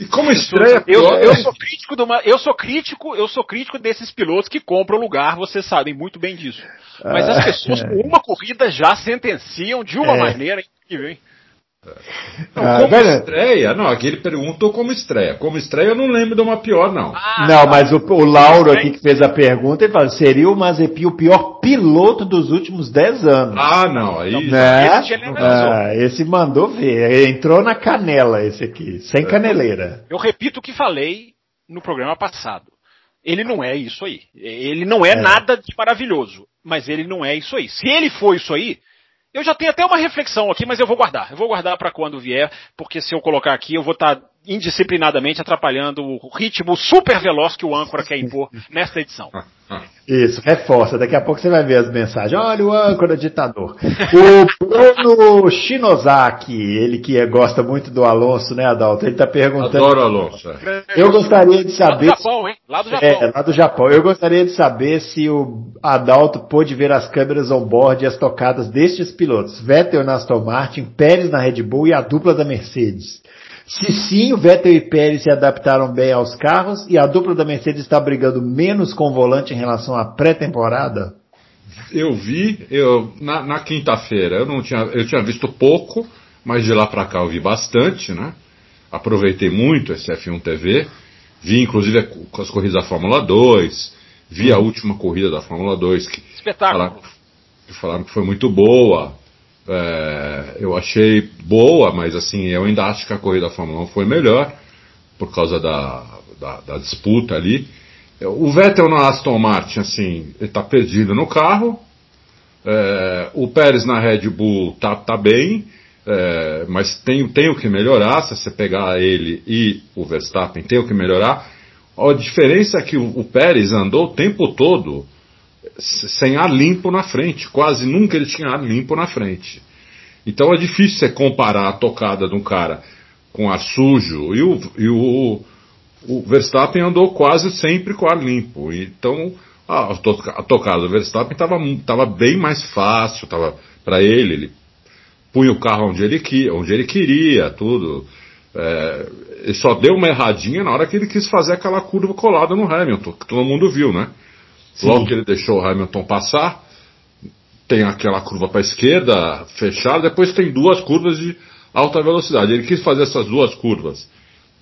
E como estreia Eu, eu sou crítico do, Ma- eu sou crítico, eu sou crítico desses pilotos que compram lugar, vocês sabem muito bem disso. Mas as Ah, pessoas é. com uma corrida já sentenciam de uma É. maneira incrível, hein? Não, Ah, como velho. estreia, não, aqui ele perguntou como estreia. Como estreia eu não lembro de uma pior, não. Ah, Não, tá. mas o, o Lauro aqui que fez a pergunta, ele falou, seria o Mazepin o pior piloto dos últimos 10 anos? Ah, não, aí. né? esse. Ah, esse mandou ver, entrou na canela esse aqui, sem caneleira. Eu repito o que falei no programa passado. Ele não é isso aí. Ele não é, nada de maravilhoso, mas ele não é isso aí. Se ele for isso aí, eu já tenho até uma reflexão aqui, mas eu vou guardar. Eu vou guardar para quando vier, porque se eu colocar aqui, eu vou estar indisciplinadamente atrapalhando o ritmo super veloz que o âncora quer impor nesta edição. Isso, reforça. Daqui a pouco você vai ver as mensagens. Olha o âncora ditador. O Bruno Shinozaki, ele que é- gosta muito do Alonso, né, Adalto? Ele está perguntando. Adoro Alonso. é. Eu gostaria de Lá do saber. Japão, hein? Lá do Japão. É, lá do Japão. Eu gostaria de saber se o Adalto pôde ver as câmeras on-board e as tocadas destes pilotos. Vettel na Aston Martin, Pérez na Red Bull e a dupla da Mercedes. Se sim, o Vettel e Pérez se adaptaram bem aos carros e a dupla da Mercedes está brigando menos com o volante em relação à pré-temporada? Eu vi, eu na, na quinta-feira eu não tinha, eu tinha visto pouco, mas de lá para cá eu vi bastante, né? Aproveitei muito esse F1 TV, vi inclusive com as corridas da Fórmula 2, vi a última corrida da Fórmula 2 que Espetáculo. falaram, que falaram que foi muito boa. É, eu achei boa, mas assim, eu ainda acho que a corrida da Fórmula 1 foi melhor, por causa da, da, da disputa ali. O Vettel na Aston Martin, assim, ele tá perdido no carro. É, o Pérez na Red Bull tá, tá bem, é, mas tem, tem o que melhorar. Se você pegar ele e o Verstappen, tem o que melhorar. A diferença é que o, o Pérez andou o tempo todo sem ar limpo na frente. Quase nunca ele tinha ar limpo na frente. Então é difícil você comparar a tocada de um cara com ar sujo e o, e o, o Verstappen andou quase sempre com ar limpo. Então a, a tocada do Verstappen estava bem mais fácil, para ele, ele punha o carro onde ele, onde ele queria, tudo. É, ele só deu uma erradinha na hora que ele quis fazer aquela curva colada no Hamilton, que todo mundo viu, né? Sim. Logo que ele deixou o Hamilton passar, tem aquela curva para a esquerda fechada, depois tem duas curvas de alta velocidade. Ele quis fazer essas duas curvas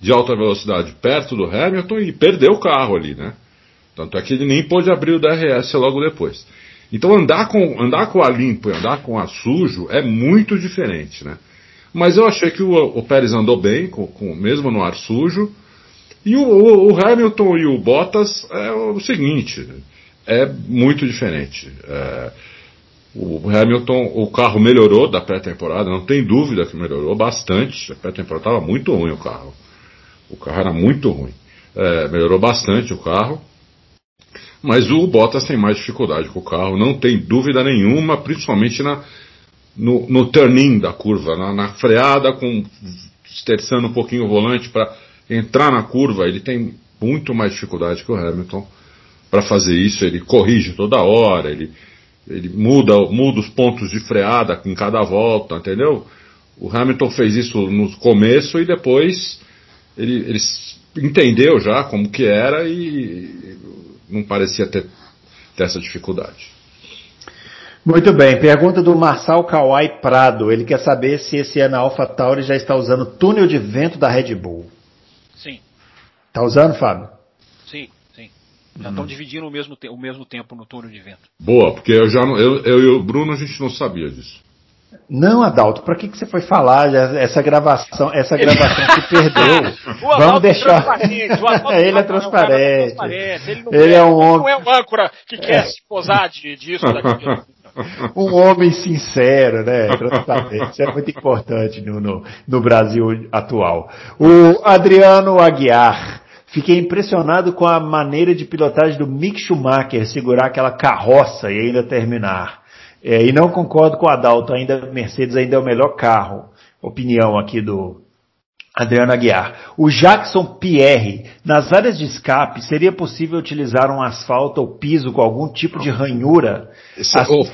de alta velocidade perto do Hamilton e perdeu o carro ali, né? Tanto é que ele nem pôde abrir o DRS logo depois. Então andar com, andar com a limpo e andar com a sujo é muito diferente, né? Mas eu achei que o, o Pérez andou bem, com, com, mesmo no ar sujo. E o, o, o, Hamilton e o Bottas é o seguinte, é muito diferente. É, o Hamilton, o carro melhorou da pré-temporada, não tem dúvida que melhorou bastante. A pré-temporada estava muito ruim o carro. O carro era muito ruim. É, melhorou bastante o carro. Mas o Bottas tem mais dificuldade com o carro, não tem dúvida nenhuma, principalmente na, no, no turning da curva, na, na freada, com esterçando um pouquinho o volante para entrar na curva. Ele tem muito mais dificuldade que o Hamilton para fazer isso. Ele corrige toda hora, ele, ele muda, muda os pontos de freada em cada volta, entendeu? O Hamilton fez isso no começo e depois ele, ele entendeu já como que era e não parecia ter, ter essa dificuldade. Muito bem, pergunta do Marçal Kawai Prado. Ele quer saber se esse ano a AlphaTauri já está usando túnel de vento da Red Bull. Sim. Está usando, Fábio? Sim. Já estão hum. dividindo o mesmo, o mesmo tempo no túnel de vento. Boa, porque eu já eu, eu e o Bruno a gente não sabia disso. Não, Adalto, para que, que você foi falar essa gravação? Essa gravação se perdeu. Vamos é deixar. É ele é transparente. Ele, não ele é, é um homem. Não é um âncora que quer é. se posar de, disso daqui. um homem sincero, né? Transparente. Isso é muito importante no, no, no Brasil atual. O Adriano Aguiar. Fiquei impressionado com a maneira de pilotagem do Mick Schumacher segurar aquela carroça e ainda terminar. É, e não concordo com o Adalto, ainda Mercedes ainda é o melhor carro. Opinião aqui do Adriano Aguiar. O Jackson Pierre, nas áreas de escape, seria possível utilizar um asfalto ou piso com algum tipo de ranhura? Esse, assim, oh,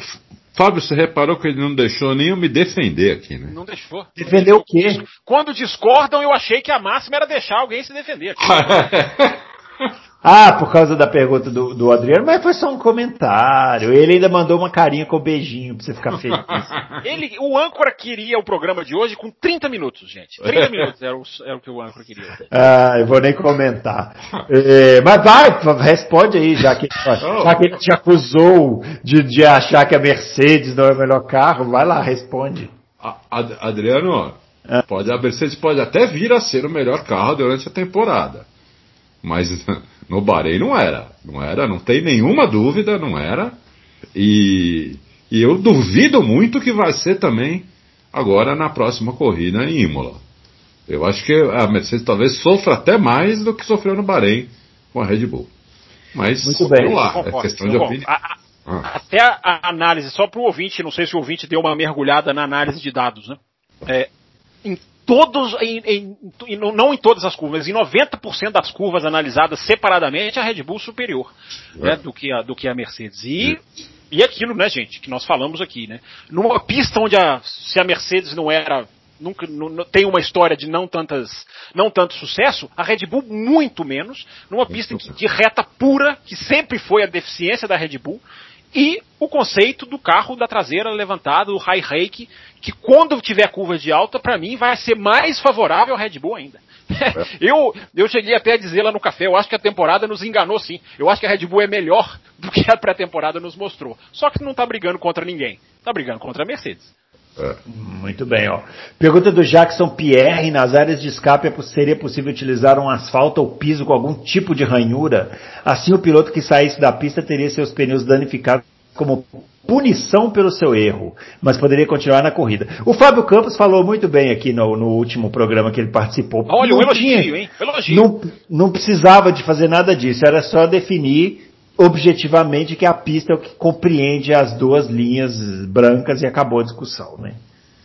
Fábio, você reparou que ele não deixou nem eu me defender aqui, né? Não deixou. Defender o quê? Quando discordam, eu achei que a máxima era deixar alguém se defender. Ah, por causa da pergunta do, do Adriano, mas foi só um comentário. Ele ainda mandou uma carinha com um beijinho pra você ficar feliz. Ele, o âncora queria o programa de hoje com 30 minutos, gente. 30 minutos era o, era o que o âncora queria. Ah, eu vou nem comentar. É, mas vai, responde aí, já que, já que ele te acusou de, de achar que a Mercedes não é o melhor carro, vai lá, responde. Adriano, ah. pode, a Mercedes pode até vir a ser o melhor carro durante a temporada. Mas no Bahrein não era. Não era, não tem nenhuma dúvida, não era. E, e eu duvido muito que vai ser também agora na próxima corrida em Imola. Eu acho que a Mercedes talvez sofra até mais do que sofreu no Bahrein com a Red Bull. Mas Muito bem. vamos lá, é questão de opinião. Ah. Até a análise, só para o ouvinte, não sei se o ouvinte deu uma mergulhada na análise de dados, né? É, em todos, em, em, em, não em todas as curvas, em 90% das curvas analisadas separadamente, a Red Bull superior é. né, do, que a, do que a Mercedes. E, e aquilo, né, gente, que nós falamos aqui, né? Numa pista onde a, se a Mercedes não era nunca não, tem uma história de não tantas, não tanto sucesso, a Red Bull muito menos, numa pista que, de reta pura, que sempre foi a deficiência da Red Bull, e o conceito do carro da traseira levantada, o high rake, que quando tiver curvas de alta, para mim vai ser mais favorável ao Red Bull ainda. É. eu, eu cheguei até a dizer lá no café, eu acho que a temporada nos enganou sim. Eu acho que a Red Bull é melhor do que a pré-temporada nos mostrou. Só que não está brigando contra ninguém. Está brigando contra a Mercedes. É. Muito bem, ó. Pergunta do Jackson Pierre: nas áreas de escape é seria possível utilizar um asfalto ou piso com algum tipo de ranhura? Assim, o piloto que saísse da pista teria seus pneus danificados como punição pelo seu erro, mas poderia continuar na corrida. O Fábio Campos falou muito bem aqui no, no último programa que ele participou. Olha, um elogio, tinha, hein? Elogio. Não, não precisava de fazer nada disso, era só definir objetivamente que a pista é o que compreende as duas linhas brancas e acabou a discussão, né?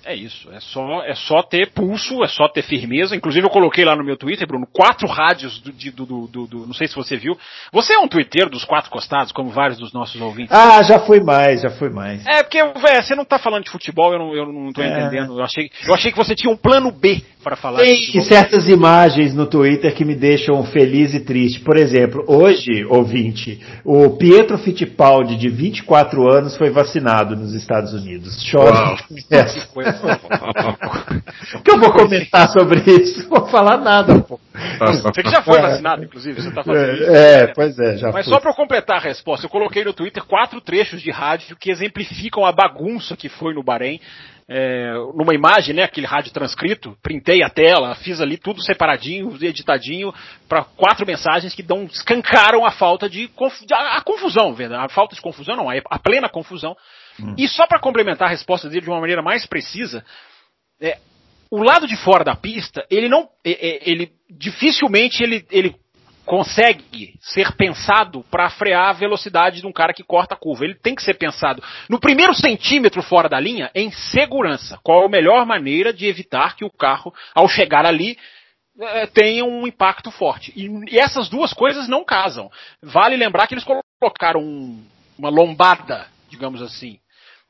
É isso, é só, é só ter pulso, é só ter firmeza. Inclusive eu coloquei lá no meu Twitter, Bruno, quatro rádios do, do, do, do, não sei se você viu. Você é um twitteiro dos quatro costados, como vários dos nossos ouvintes. Ah, já fui mais, já fui mais. É, porque véio, você não tá falando de futebol, eu não, eu não tô é. entendendo. Eu achei, eu achei que você tinha um plano B para falar Tem de certas imagens no Twitter que me deixam feliz e triste. Por exemplo, hoje, ouvinte, o Pietro Fittipaldi, de 24 anos, foi vacinado nos Estados Unidos. Chora. É. O que eu vou comentar sobre isso? Não vou falar nada, pô. Você que já foi vacinado, inclusive, você tá fazendo é, isso. É, pois é, já Mas fui. só para eu completar a resposta, eu coloquei no Twitter quatro trechos de rádio que exemplificam a bagunça que foi no Bahrein. É, numa imagem, né, aquele rádio transcrito, printei a tela, fiz ali tudo separadinho, editadinho, para quatro mensagens que dão, escancaram a falta de, a, a confusão, a falta de confusão não, a plena confusão Hum. E só para complementar a resposta dele de uma maneira mais precisa, é, o lado de fora da pista, ele não, ele dificilmente ele, ele consegue ser pensado para frear a velocidade de um cara que corta a curva. Ele tem que ser pensado no primeiro centímetro fora da linha em segurança. Qual a melhor maneira de evitar que o carro, ao chegar ali, é, tenha um impacto forte. E, essas duas coisas não casam. Vale lembrar que eles colocaram um, uma lombada, digamos assim,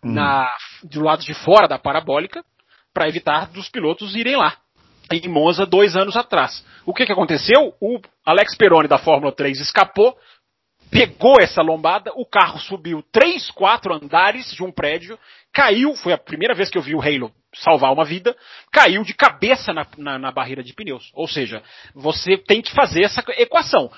Hum. na, do lado de fora da parabólica para evitar dos pilotos irem lá. Em Monza, dois anos atrás. O que, que aconteceu? O Alex Peroni da Fórmula 3 escapou, pegou essa lombada, o carro subiu três, quatro andares de um prédio, caiu, foi a primeira vez que eu vi o Halo salvar uma vida, caiu de cabeça na, na, na barreira de pneus. Ou seja, você tem que fazer essa equação.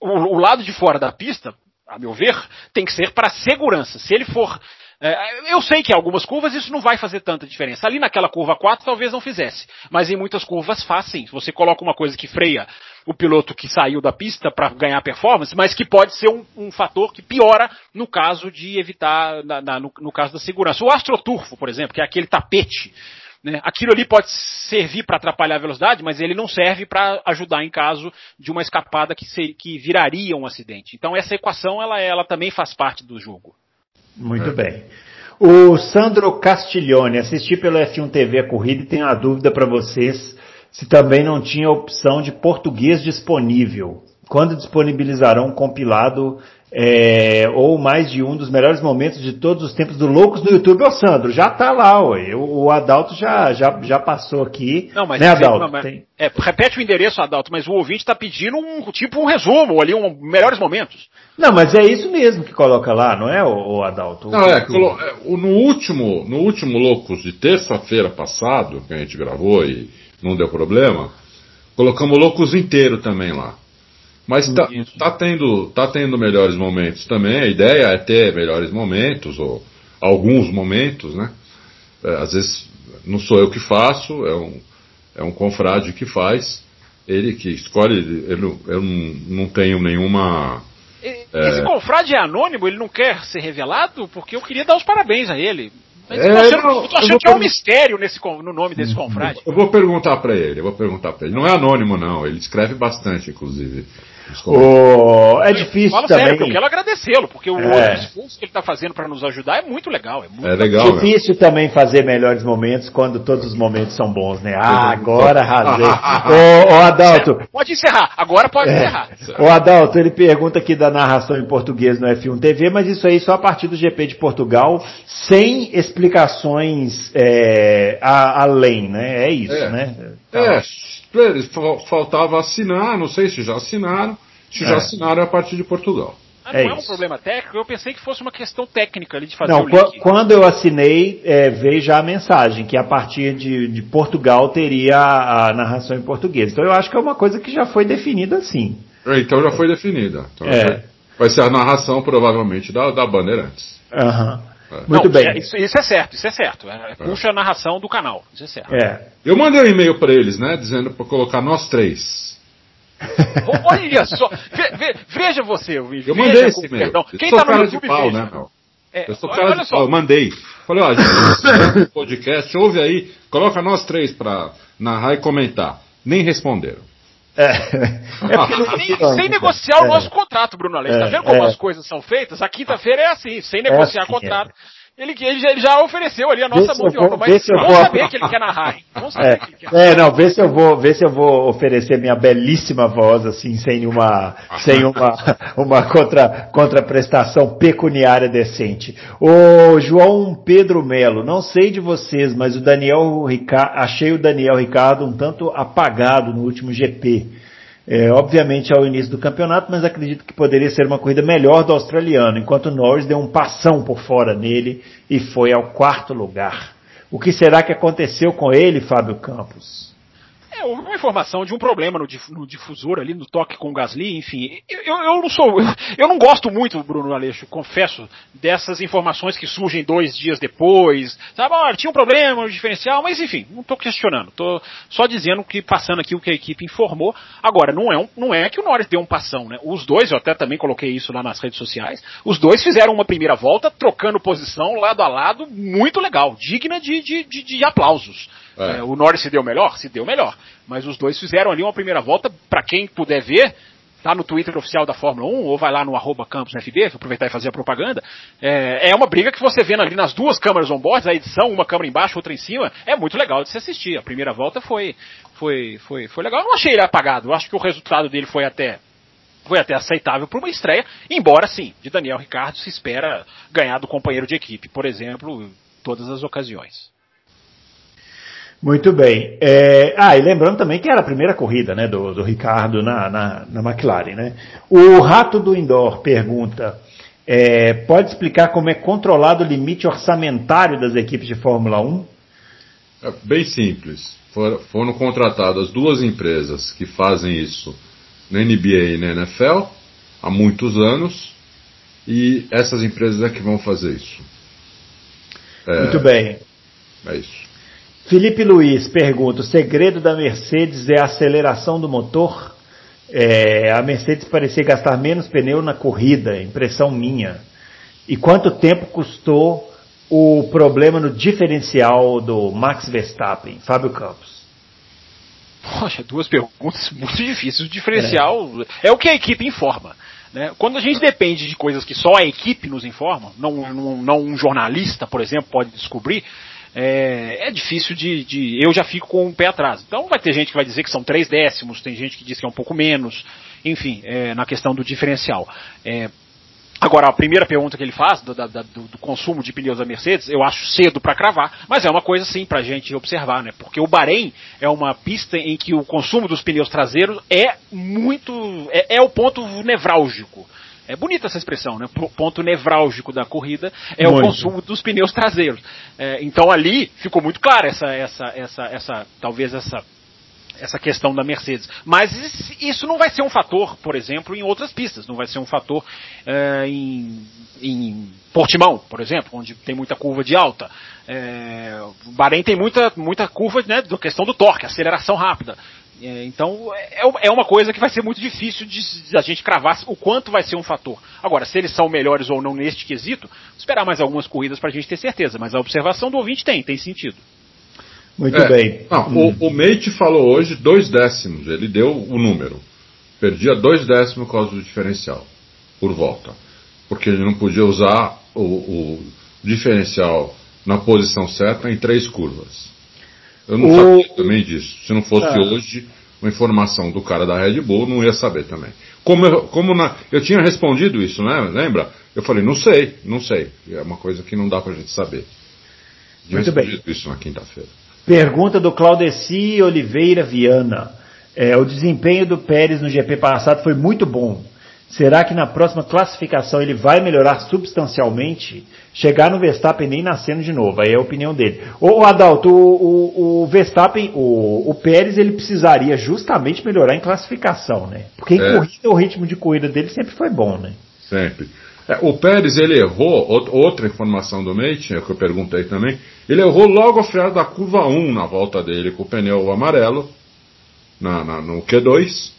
O, o lado de fora da pista, a meu ver, tem que ser para segurança. Se ele for é, eu sei que em algumas curvas isso não vai fazer tanta diferença. Ali naquela curva 4 talvez não fizesse, mas em muitas curvas faz sim. Você coloca uma coisa que freia o piloto que saiu da pista para ganhar performance, mas que pode ser um, um, fator que piora no caso de evitar, na, na, no, no, caso da segurança. O astroturfo, por exemplo, que é aquele tapete, né, aquilo ali pode servir para atrapalhar a velocidade, mas ele não serve para ajudar em caso de uma escapada que, se, que viraria um acidente. Então essa equação ela, ela também faz parte do jogo. Muito é. bem. O Sandro Castiglione, assisti pelo F1 TV a corrida e tenho uma dúvida para vocês se também não tinha opção de português disponível. Quando disponibilizarão um compilado é, ou mais de um dos melhores momentos de todos os tempos do Loucos no YouTube? Ô Sandro, já tá lá, ué. O, o Adalto já, já, já passou aqui. Não, mas né, Adalto? Não, mas, tem... é, repete o endereço, Adalto, mas o ouvinte está pedindo um tipo um resumo ali, um melhores momentos. Não, mas é isso mesmo que coloca lá, não é, o, o Adalto? Não, é, colo... É, no último, no último Loucos de terça-feira passado, que a gente gravou e não deu problema, colocamos Loucos inteiro também lá. Mas tá, tá, tendo, tá tendo melhores momentos também. A ideia é ter melhores momentos, ou alguns momentos, né? É, às vezes não sou eu que faço, é um, é um confrade que faz. Ele que escolhe, eu, eu não, não tenho nenhuma. Esse é... confrade é anônimo, ele não quer ser revelado? Porque eu queria dar os parabéns a ele. Mas é, eu tô achando, não, eu tô achando que é um mistério nesse, no nome desse confrade. Eu vou perguntar para ele, eu vou perguntar para ele. Não é anônimo, não, ele escreve bastante, inclusive. O... É difícil Fala também. sério, eu quero agradecê-lo, porque o, É. o esforço que ele está fazendo para nos ajudar é muito legal. É muito É legal, né? Difícil também fazer melhores momentos quando todos os momentos são bons, né? Ah, agora arrasei. ô, ô, Adalto, Pode encerrar, agora pode encerrar. o Adalto, ele pergunta aqui da narração em português no F1 TV, mas isso aí só a partir do GP de Portugal, sem explicações é, a- além, né? É isso, É. né? É, eles faltava assinar, não sei se já assinaram. Se É. já assinaram é a partir de Portugal. Ah, não É é, um isso. problema técnico, eu pensei que fosse uma questão técnica ali de fazer Não, o link. quando eu assinei, é, veio já a mensagem que a partir de, de Portugal teria a, a narração em português. Então eu acho que é uma coisa que já foi definida assim. É, Então já foi definida. Então É. vai- ser a narração, provavelmente, da, da Bandeirantes. Aham. É. Muito Não, bem. é- Isso, isso é certo, isso é certo. É, puxa a narração do canal, isso é certo. É. Eu mandei um e-mail para eles, né? Dizendo para colocar nós três. Olha só, ve- ve- veja você, o vídeo. Eu veja mandei esse e-mail. perdão. Eu Quem sou tá no cara YouTube, de pau, veja. né, meu? É, Eu sou cara olha de só. pau, eu mandei. Falei, ó, gente, podcast, ouve aí, coloca nós três pra narrar e comentar. Nem responderam. É, é porque não sem né? negociar o É. nosso contrato, Bruno Aleixo. Tá É, vendo como é. as coisas são feitas? A quinta-feira é assim, sem negociar assim, contrato. Ele, ele, já, ele já ofereceu ali a nossa mão de obra, mas vamos vou- saber que ele quer narrar, hein? Vamos saber que ele quer narrar. É, é, não, vê se eu vou, vê se eu vou oferecer minha belíssima voz assim, sem uma, sem uma, uma contra, contraprestação pecuniária decente. O João Pedro Melo, não sei de vocês, mas o Daniel Ricardo, achei o Daniel Ricardo um tanto apagado no último GP. É, obviamente ao início do campeonato, mas acredito que poderia ser uma corrida melhor do australiano, enquanto Norris deu um passão por fora nele e foi ao quarto lugar. O que será que aconteceu com ele, Fábio Campos? É, uma informação de um problema no, dif- no difusor ali, no toque com o Gasly, enfim. Eu, eu- não sou. Eu, não gosto muito, Bruno Aleixo, confesso, dessas informações que surgem dois dias depois. Sabe, olha, tinha um problema no diferencial, mas enfim, não estou questionando. Estou só dizendo que, passando aqui o que a equipe informou. Agora, não é, um, não é que o Norris deu um passão, né? Os dois, eu até também coloquei isso lá nas redes sociais, os dois fizeram uma primeira volta, trocando posição, lado a lado, muito legal, digna de, de, de, de aplausos. É. É, o Norris se deu melhor? Se deu melhor. Mas os dois fizeram ali uma primeira volta, para quem puder ver, tá no Twitter oficial da Fórmula 1, ou vai lá no arroba Campos FB, aproveitar e fazer a propaganda. É, é uma briga que você vendo ali nas duas câmeras on-board, a edição, uma câmera embaixo, outra em cima, é muito legal de se assistir. A primeira volta foi, foi, foi, foi legal. Eu não achei ele apagado, eu acho que o resultado dele foi até foi até aceitável para uma estreia, embora sim, de Daniel Ricardo se espera ganhar do companheiro de equipe, por exemplo, em todas as ocasiões. Muito bem. É, ah, e lembrando também que era a primeira corrida né, do, do Ricardo na, na, na McLaren. Né? O Rato do Indoor pergunta: é, pode explicar como é controlado o limite orçamentário das equipes de Fórmula 1? É bem simples. For- Foram contratadas duas empresas que fazem isso na NBA e na NFL há muitos anos e essas empresas é que vão fazer isso. É, Muito bem. É isso. Felipe Luiz pergunta: o segredo da Mercedes é a aceleração do motor? É, a Mercedes parecia gastar menos pneu na corrida, impressão minha. E quanto tempo custou o problema no diferencial do Max Verstappen? Fábio Campos. Poxa, duas perguntas muito difíceis. O diferencial é, o que a equipe informa. Né? Quando a gente depende de coisas que só a equipe nos informa, não, não, não um jornalista, por exemplo, pode descobrir, é, é difícil de, de, Eu já fico com um pé atrás. Então vai ter gente que vai dizer que são três décimos, tem gente que diz que é um pouco menos, enfim, é, na questão do diferencial. É, Agora, a primeira pergunta que ele faz do, da, do, do consumo de pneus da Mercedes, eu acho cedo para cravar, mas é uma coisa sim para a gente observar, né? Porque o Bahrein é uma pista em que o consumo dos pneus traseiros é muito. é, é o ponto nevrálgico. É bonita essa expressão, né? O ponto nevrálgico da corrida é Muito. o consumo dos pneus traseiros. É, então ali ficou muito claro essa, essa, essa, essa, talvez essa essa questão da Mercedes. Mas isso não vai ser um fator, por exemplo, em outras pistas. Não vai ser um fator é, em, em Portimão, por exemplo, onde tem muita curva de alta. É, Bahrein tem muita, muita curva né, da questão do torque, aceleração rápida. É, então é, é uma coisa que vai ser muito difícil de, de a gente cravar o quanto vai ser um fator. Agora, se eles são melhores ou não neste quesito, esperar mais algumas corridas para a gente ter certeza. Mas a observação do ouvinte tem, tem sentido. Muito É, bem. Não, Hum. o, o Mate falou hoje dois décimos, ele deu o número. perdia dois décimos por causa do diferencial, por volta. Porque ele não podia usar o, o diferencial na posição certa em três curvas. Eu não o... sabia também disso. Se não fosse ah. hoje, uma informação do cara da Red Bull, não ia saber também. Como eu, como na, eu tinha respondido isso, né? Lembra? Eu falei, não sei, não sei. É uma coisa que não dá pra gente saber. Tinha Muito bem. isso na quinta-feira. Pergunta do Claudeci Oliveira Viana. É, o desempenho do Pérez no GP passado foi muito bom. Será que na próxima classificação ele vai melhorar substancialmente? Chegar no Verstappen nem nascendo de novo, aí é a opinião dele. Ô, Adalto, o, o, o Verstappen, o, o, Pérez, ele precisaria justamente melhorar em classificação, né? Porque em é. corrida, o ritmo de corrida dele sempre foi bom, né? Sempre. É, o Pérez, ele errou, outra informação do Mate, é que eu perguntei também, ele errou logo a freada da curva 1 na volta dele com o pneu amarelo, na, na, no Q2.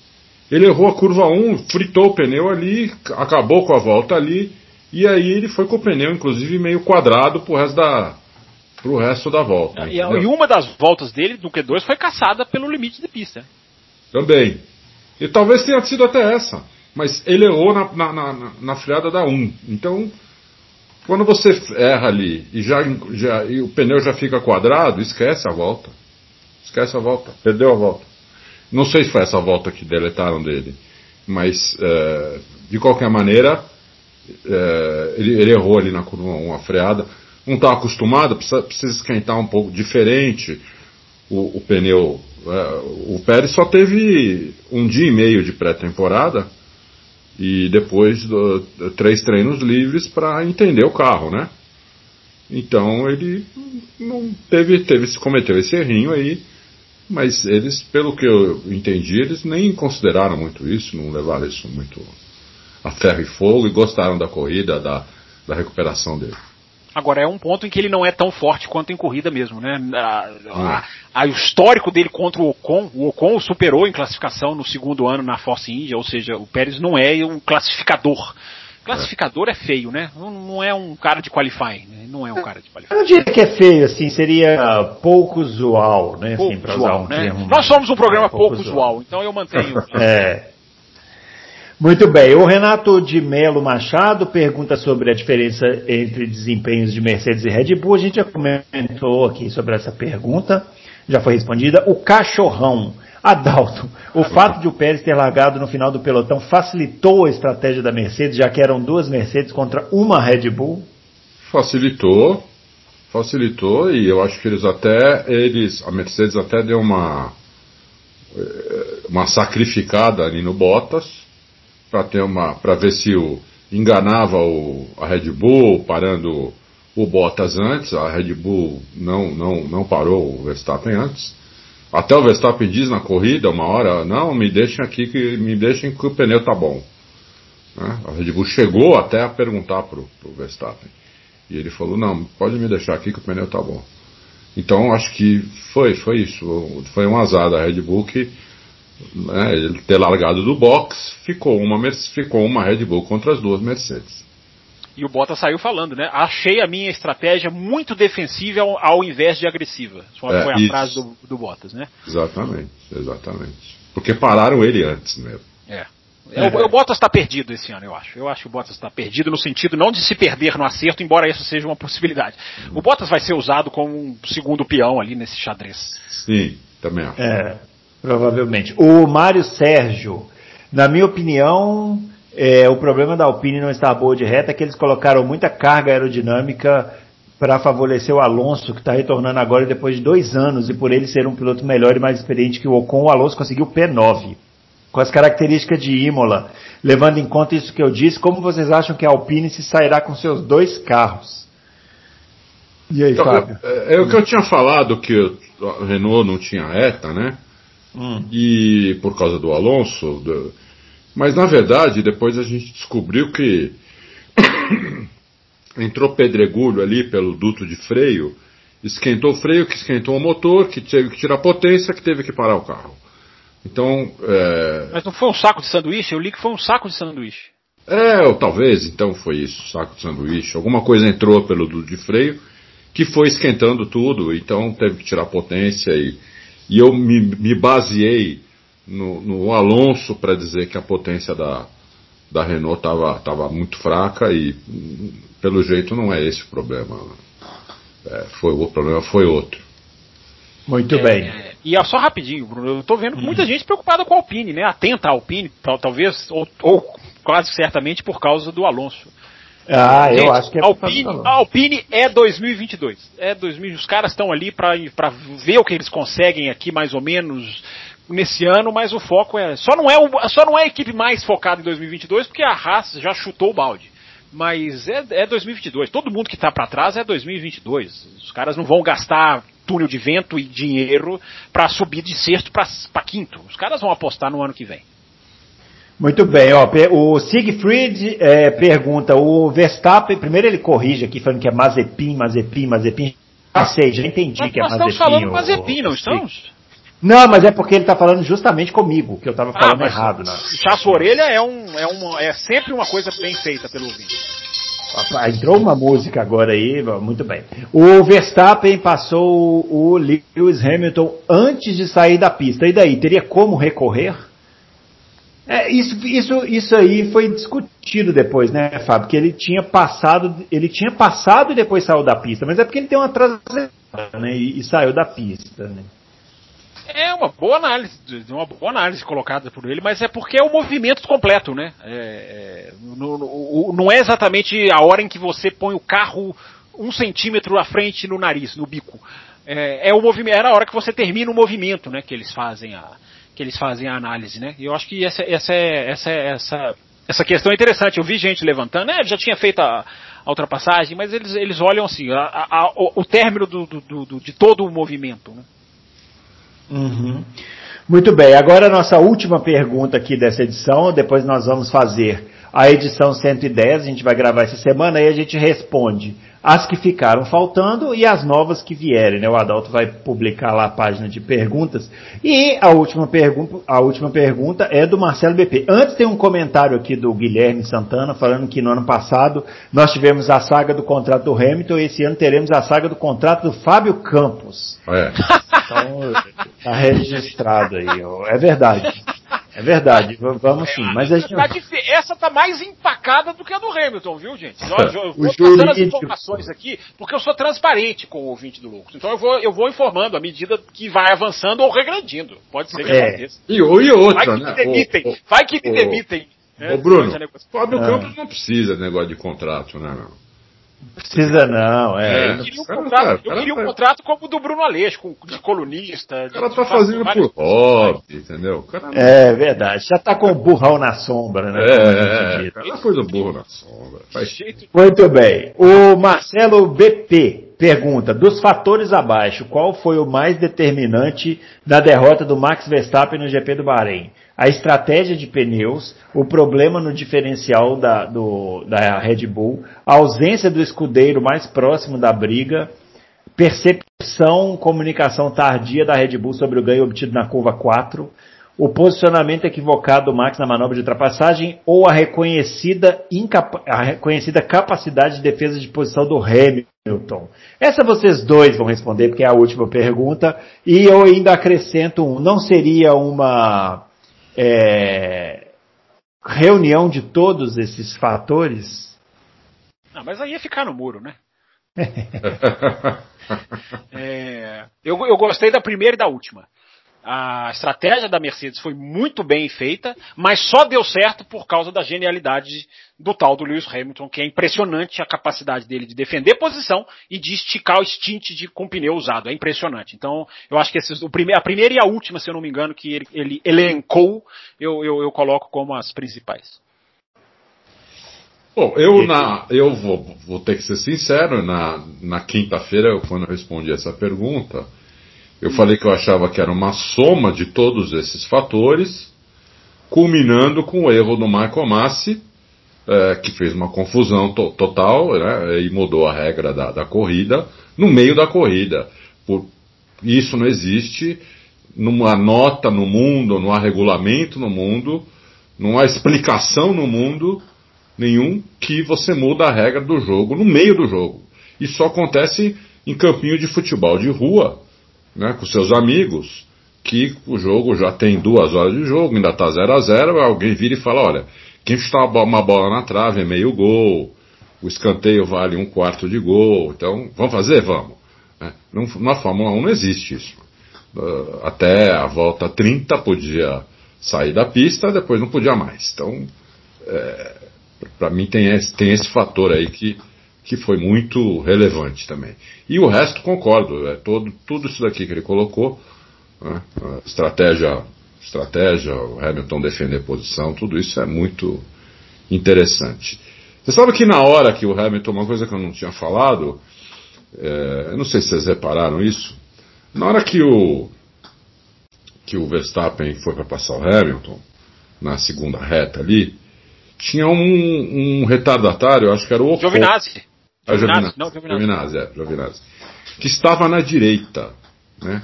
Ele errou a curva 1, fritou o pneu ali, acabou com a volta ali, e aí ele foi com o pneu, inclusive, meio quadrado pro resto da, pro resto da volta. E, e, uma das voltas dele no Q2 foi caçada pelo limite de pista. Também. E talvez tenha sido até essa mas ele errou na, na, na, na freada da 1. Então, quando você erra ali e, já, já, e o pneu já fica quadrado, esquece a volta. Esquece a volta. Perdeu a volta. Não sei se foi essa volta que deletaram dele, mas é, de qualquer maneira, é, ele, ele, errou ali na curva 1 a freada. Não está acostumado, precisa, precisa, esquentar um pouco diferente o, o pneu. É, o Pérez só teve um dia e meio de pré-temporada e depois do, três treinos livres para entender o carro, né? Então ele não teve, teve cometeu esse errinho aí, mas eles, pelo que eu entendi, eles nem consideraram muito isso, não levaram isso muito a ferro e fogo e gostaram da corrida, da, da recuperação dele. Agora, é um ponto em que ele não é tão forte quanto em corrida mesmo, né? A, a, a, o histórico dele contra o Ocon, o Ocon o superou em classificação no segundo ano na Force India, ou seja, o Pérez não é um classificador. Classificador é, feio, né? Não, não, é um cara de qualifying, né? Não é um cara de qualifying. Eu não diria que é feio, assim, seria pouco usual, né? Pouco assim, usual, um né? Termo, Nós somos um programa é, pouco, pouco usual, então eu mantenho. é. Muito bem. O Renato de Melo Machado pergunta sobre a diferença entre desempenhos de Mercedes e Red Bull. A gente já comentou aqui sobre essa pergunta, já foi respondida. O cachorrão. Adalto, o fato de o Pérez ter largado no final do pelotão facilitou a estratégia da Mercedes, já que eram duas Mercedes contra uma Red Bull? Facilitou, facilitou e eu acho que eles até, eles, a Mercedes até deu uma, eh, uma sacrificada ali no Bottas, para ter uma para ver se o enganava o, a Red Bull parando o Bottas antes, a Red Bull não não não parou o Verstappen antes. Até o Verstappen diz na corrida uma hora, não, me deixem aqui que me deixem que o pneu tá bom. Né? A Red Bull chegou até a perguntar pro, pro Verstappen. E ele falou, não, pode me deixar aqui que o pneu tá bom. Então acho que foi, foi isso. Foi um azar da Red Bull que né, ele ter largado do box, ficou uma, ficou uma Red Bull contra as duas Mercedes. E o Bottas saiu falando, né? Achei a minha estratégia muito defensiva ao, ao invés de agressiva. Foi, é, foi a isso. frase do, do Bottas, né? Exatamente, exatamente. Porque pararam ele antes mesmo. É. É. O, o, Bottas está perdido esse ano, eu acho. Eu acho que o Bottas está perdido no sentido não de se perder no acerto, embora isso seja uma possibilidade. O Bottas vai ser usado como um segundo peão ali nesse xadrez. Sim, também acho. É. Provavelmente. O Mário Sérgio, na minha opinião, é, o problema da Alpine não estar boa de reta é que eles colocaram muita carga aerodinâmica para favorecer o Alonso, que está retornando agora depois de dois anos, e por ele ser um piloto melhor e mais experiente que o Ocon, o Alonso conseguiu P9. Com as características de Imola, levando em conta isso que eu disse, como vocês acham que a Alpine se sairá com seus dois carros? E aí, então, Fábio? É, é, o que eu tinha falado, que o Renault não tinha ETA, né? Hum. E por causa do Alonso. Do... Mas na verdade, depois a gente descobriu que entrou pedregulho ali pelo duto de freio, esquentou o freio, que esquentou o motor, que teve que tirar potência, que teve que parar o carro. Então. É... Mas não foi um saco de sanduíche? Eu li que foi um saco de sanduíche. É, ou talvez então foi isso, saco de sanduíche. Alguma coisa entrou pelo duto de freio que foi esquentando tudo, então teve que tirar potência e e eu me, me baseei no, no Alonso para dizer que a potência da, da Renault estava tava muito fraca e pelo jeito não é esse o problema. É, foi, o problema foi outro. Muito é, bem. É, e só rapidinho, Bruno, eu estou vendo muita gente preocupada com a Alpine, né? Atenta à Alpine, talvez, ou, ou quase certamente por causa do Alonso. Ah, Gente, eu acho que é Alpine, a Alpine é 2022. É 2000, os caras estão ali para ver o que eles conseguem aqui mais ou menos nesse ano, mas o foco é só não é o, só não é a equipe mais focada em 2022 porque a Haas já chutou o balde. Mas é, é 2022. Todo mundo que está para trás é 2022. Os caras não vão gastar túnel de vento e dinheiro para subir de sexto para quinto. Os caras vão apostar no ano que vem. Muito bem, ó, o Siegfried é, pergunta, o Verstappen, primeiro ele corrige aqui falando que é Mazepin, Mazepin, Mazepin, já sei, já entendi mas que é Mazepin. Nós estamos falando Mazepin, não estamos? Não, mas é porque ele está falando justamente comigo, que eu estava falando ah, errado. Né? Chasso orelha é, um, é, uma, é sempre uma coisa bem feita pelo ouvinte. Entrou uma música agora aí, muito bem. O Verstappen passou o Lewis Hamilton antes de sair da pista. E daí, teria como recorrer? É, isso, isso, isso aí foi discutido depois, né, Fábio? Que ele tinha passado, ele tinha passado e depois saiu da pista, mas é porque ele tem uma traseira, né? E, e, saiu da pista, né? É uma boa análise, uma boa análise colocada por ele, mas é porque é o movimento completo, né? É, é, no, no, não é exatamente a hora em que você põe o carro um centímetro à frente no nariz, no bico. É, é o movimento, era a hora que você termina o movimento, né? Que eles fazem a que eles fazem a análise, né? E eu acho que essa, essa, essa, essa, essa questão é interessante. Eu vi gente levantando, né? Já tinha feito a, a ultrapassagem, mas eles, eles olham assim, a, a, o, o, término do, do, do, de todo o movimento, né? Uhum. Muito bem, agora a nossa última pergunta aqui dessa edição, depois nós vamos fazer a edição 110, a gente vai gravar essa semana e a gente responde as que ficaram faltando e as novas que vierem. Né? O Adalto vai publicar lá a página de perguntas. E a última, pergun a última pergunta é do Marcelo BP. Antes tem um comentário aqui do Guilherme Santana falando que no ano passado nós tivemos a saga do contrato do Hamilton e esse ano teremos a saga do contrato do Fábio Campos. É. Então, está registrado aí. É verdade. É verdade, vamos sim. Mas a gente... Tá essa tá mais empacada do que a do Hamilton, viu, gente? Eu, vou passando as informações aqui, porque eu sou transparente com o ouvinte do Lucas. Então eu vou, eu vou informando à medida que vai avançando ou regredindo. Pode ser que é. aconteça. E, e outra, vai que né? Me demitem, o, vai que me demitem. Ô, né? Bruno, Fábio ah. Campos não precisa de negócio de contrato, né, não? Precisa não, é. é eu queria um contrato, eu queria um contrato como o do Bruno Aleixo, de colunista. O cara tá fazendo por hobby, entendeu? Não... É verdade, já tá com o burrão na sombra, né? É, é, ela foi do burro na sombra. Faz... Muito bem. O Marcelo BP pergunta, dos fatores abaixo, qual foi o mais determinante da derrota do Max Verstappen no GP do Bahrein? A estratégia de pneus, o problema no diferencial da, do, da Red Bull, a ausência do escudeiro mais próximo da briga, percepção, comunicação tardia da Red Bull sobre o ganho obtido na curva 4, o posicionamento equivocado do Max na manobra de ultrapassagem ou a reconhecida, a reconhecida capacidade de defesa de posição do Hamilton? Essa vocês dois vão responder, porque é a última pergunta. E eu ainda acrescento um: não seria uma é, reunião de todos esses fatores. Não, mas aí ia ficar no muro, né? é, eu, eu gostei da primeira e da última a estratégia da Mercedes foi muito bem feita, mas só deu certo por causa da genialidade do tal do Lewis Hamilton, que é impressionante a capacidade dele de defender posição e de esticar o stint de, com pneu usado. É impressionante. Então, eu acho que esses, o prime, a primeira e a última, se eu não me engano, que ele, ele elencou, eu, eu, eu coloco como as principais. Bom, eu, na, eu vou, vou ter que ser sincero, na, na quinta-feira, quando eu respondi essa pergunta, eu falei que eu achava que era uma soma de todos esses fatores, culminando com o erro do Michael Massi, é, que fez uma confusão to total né, e mudou a regra da, da, corrida no meio da corrida. Por, isso não existe numa nota no mundo, não há regulamento no mundo, não há explicação no mundo nenhum que você muda a regra do jogo no meio do jogo. Isso só acontece em campinho de futebol de rua né, com seus amigos, que o jogo já tem duas horas de jogo, ainda está 0 a 0 alguém vira e fala, olha, quem chutar uma bola na trave é meio gol, o escanteio vale um quarto de gol, então vamos fazer? Vamos. É, na Fórmula 1 não existe isso. Uh, até a volta 30 podia sair da pista, depois não podia mais. Então, é, para mim tem esse, tem esse fator aí que, que foi muito relevante também. E o resto concordo, é todo, tudo isso daqui que ele colocou, né, estratégia, estratégia, o Hamilton defender posição, tudo isso é muito interessante. Você sabe que na hora que o Hamilton, uma coisa que eu não tinha falado, é, eu não sei se vocês repararam isso, na hora que o, que o Verstappen foi para passar o Hamilton, na segunda reta ali, tinha um, um retardatário, acho que era o Giovinazzi. Ah, Giovinazzi. Não, Giovinazzi. Giovinazzi, é, Giovinazzi. Que estava na direita, né?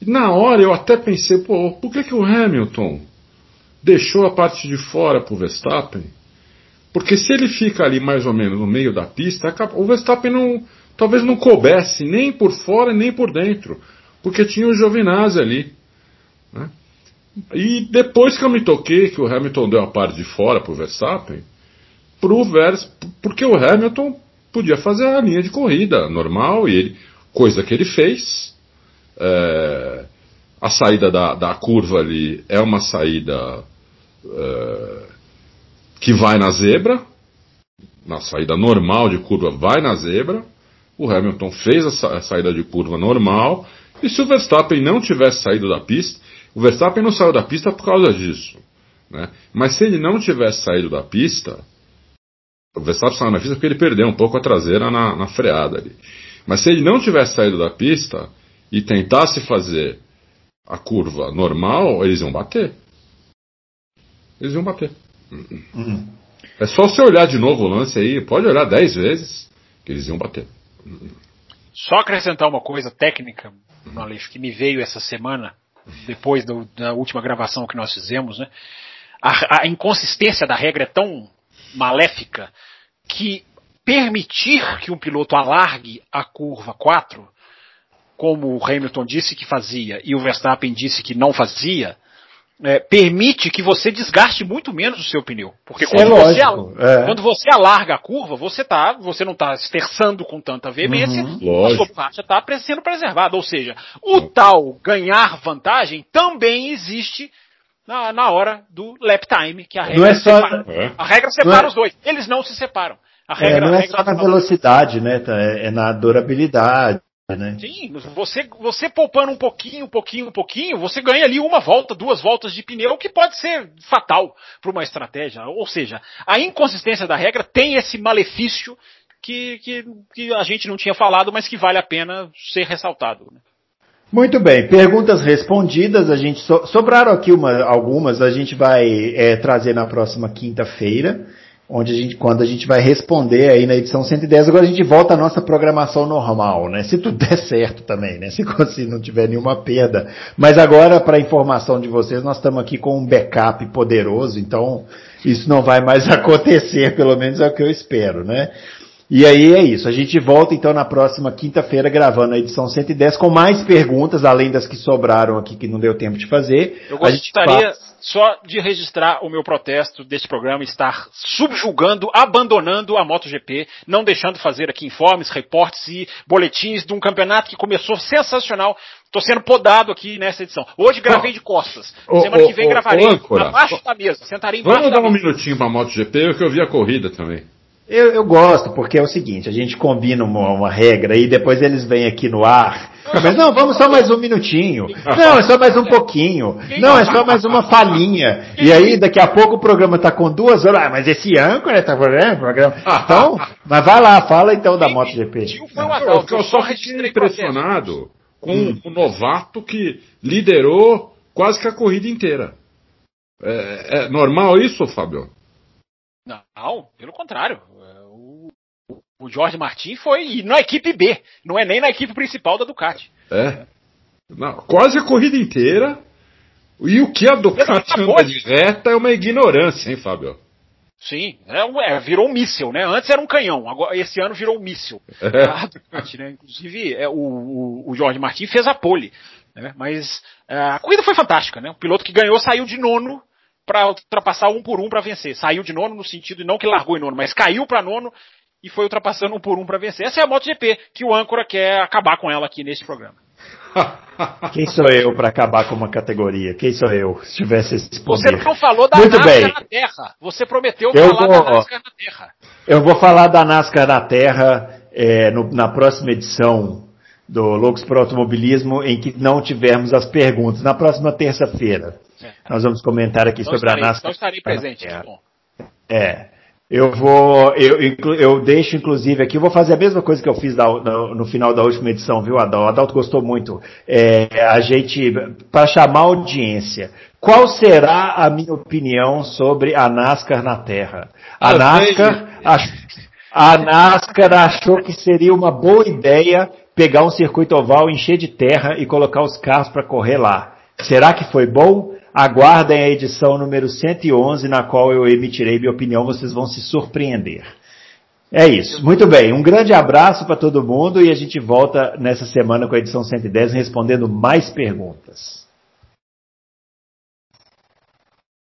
E na hora eu até pensei, pô, por que, que o Hamilton deixou a parte de fora para o Verstappen? Porque se ele fica ali mais ou menos no meio da pista, o Verstappen não, talvez não coubesse nem por fora nem por dentro, porque tinha o Giovinazzi ali. Né? E depois que eu me toquei que o Hamilton deu a parte de fora para o Verstappen, pro Vers, porque o Hamilton podia fazer a linha de corrida normal, e ele, coisa que ele fez. É, a saída da, da curva ali é uma saída. É, que vai na zebra, na saída normal de curva vai na zebra. O Hamilton fez a, sa a saída de curva normal. E se o Verstappen não tivesse saído da pista, o Verstappen não saiu da pista por causa disso. Né? Mas se ele não tivesse saído da pista, o Verstappen saiu na pista porque ele perdeu um pouco a traseira na, na freada ali. Mas se ele não tivesse saído da pista e tentasse fazer a curva normal, eles iam bater. Eles iam bater. Uhum. É só você olhar de novo o lance aí, pode olhar dez vezes, que eles iam bater. Só acrescentar uma coisa técnica, Aleixo, que me veio essa semana, depois do, da última gravação que nós fizemos, né? A, a inconsistência da regra é tão maléfica que permitir que um piloto alargue a curva 4, como o Hamilton disse que fazia e o Verstappen disse que não fazia, é, permite que você desgaste muito menos o seu pneu. Porque quando, é você, é. quando você alarga a curva, você, tá, você não está esterçando com tanta veemência, uhum, a sua borracha está sendo preservada. Ou seja, o tal ganhar vantagem também existe na, na hora do lap time, que a regra, não é só, separa, é. a regra separa é- os dois. Eles não se separam. A regra, é, não é só na velocidade, né? Tá? É na durabilidade. Né? Sim, você, você poupando um pouquinho, um pouquinho, um pouquinho, você ganha ali uma volta, duas voltas de pneu, que pode ser fatal para uma estratégia. Ou seja, a inconsistência da regra tem esse malefício que, que, que, a gente não tinha falado, mas que vale a pena ser ressaltado. Né? Muito bem, perguntas respondidas. A gente so, sobraram aqui uma, algumas, a gente vai é, trazer na próxima quinta-feira onde a gente, quando a gente vai responder aí na edição 110, agora a gente volta à nossa programação normal, né? Se tudo der certo também, né? Se, se não tiver nenhuma perda. Mas agora, para informação de vocês, nós estamos aqui com um backup poderoso, então isso não vai mais acontecer, pelo menos é o que eu espero, né? E aí é isso. A gente volta então na próxima quinta-feira gravando a edição 110 com mais perguntas, além das que sobraram aqui que não deu tempo de fazer. Eu gostaria só de registrar o meu protesto deste programa estar subjugando, abandonando a MotoGP, não deixando fazer aqui informes, reportes e boletins de um campeonato que começou sensacional. Estou sendo podado aqui nessa edição. Hoje gravei de costas. Semana que vem gravarei abaixo da mesa. Sentarei embaixo Vamos dar um minutinho para a MotoGP, que eu vi a corrida também. Eu, eu, gosto, porque é o seguinte, a gente combina uma, uma, regra e depois eles vêm aqui no ar. Mas não, vamos só mais um minutinho. Não, é só mais um pouquinho. Não, é só mais uma falinha. E aí, daqui a pouco o programa está com duas horas. Ah, mas esse âncora está programa. Então, mas vai lá, fala então da MotoGP. Eu só fiquei impressionado com hum. o novato que liderou quase que a corrida inteira. É, é normal isso, Fábio? Não, pelo contrário. O Jorge Martin foi na equipe B, não é nem na equipe principal da Ducati. É. Não, quase a corrida inteira. E o que a Ducati anda de reta é uma ignorância, hein, Fábio? Sim, é, é, virou um míssil, né? Antes era um canhão, agora esse ano virou um míssil. É. A Ducati, né? Inclusive, é, o, o, o Jorge Martin fez a pole Né? Mas uh, a corrida foi fantástica, né? O piloto que ganhou saiu de nono para ultrapassar um por um para vencer. Saiu de nono no sentido não que largou em nono, mas caiu para nono e foi ultrapassando um por um para vencer. Essa é a MotoGP que o âncora quer acabar com ela aqui nesse programa. Quem sou eu para acabar com uma categoria? Quem sou eu se tivesse esse poder? Você não falou da Muito NASCAR bem. na Terra. Você prometeu eu falar vou, da NASCAR na Terra. Eu vou falar da NASCAR na Terra é, no, na próxima edição do Loucos para Automobilismo, em que não tivermos as perguntas. Na próxima terça-feira. É. Nós vamos comentar aqui então sobre estarei, a NASCAR. Então estarei presente. É. Eu vou, eu, eu deixo inclusive aqui, eu vou fazer a mesma coisa que eu fiz da, no, no, final da última edição, viu, Adalto? O Adalto gostou muito. É, a gente, para chamar a audiência, qual será a minha opinião sobre a NASCAR na Terra? A NASCAR, ach, a NASCAR achou que seria uma boa ideia pegar um circuito oval, encher de terra e colocar os carros para correr lá. Será que foi bom? Aguardem a edição número 111, na qual eu emitirei minha opinião, vocês vão se surpreender. É isso. Muito bem. Um grande abraço para todo mundo e a gente volta nessa semana com a edição 110 respondendo mais perguntas.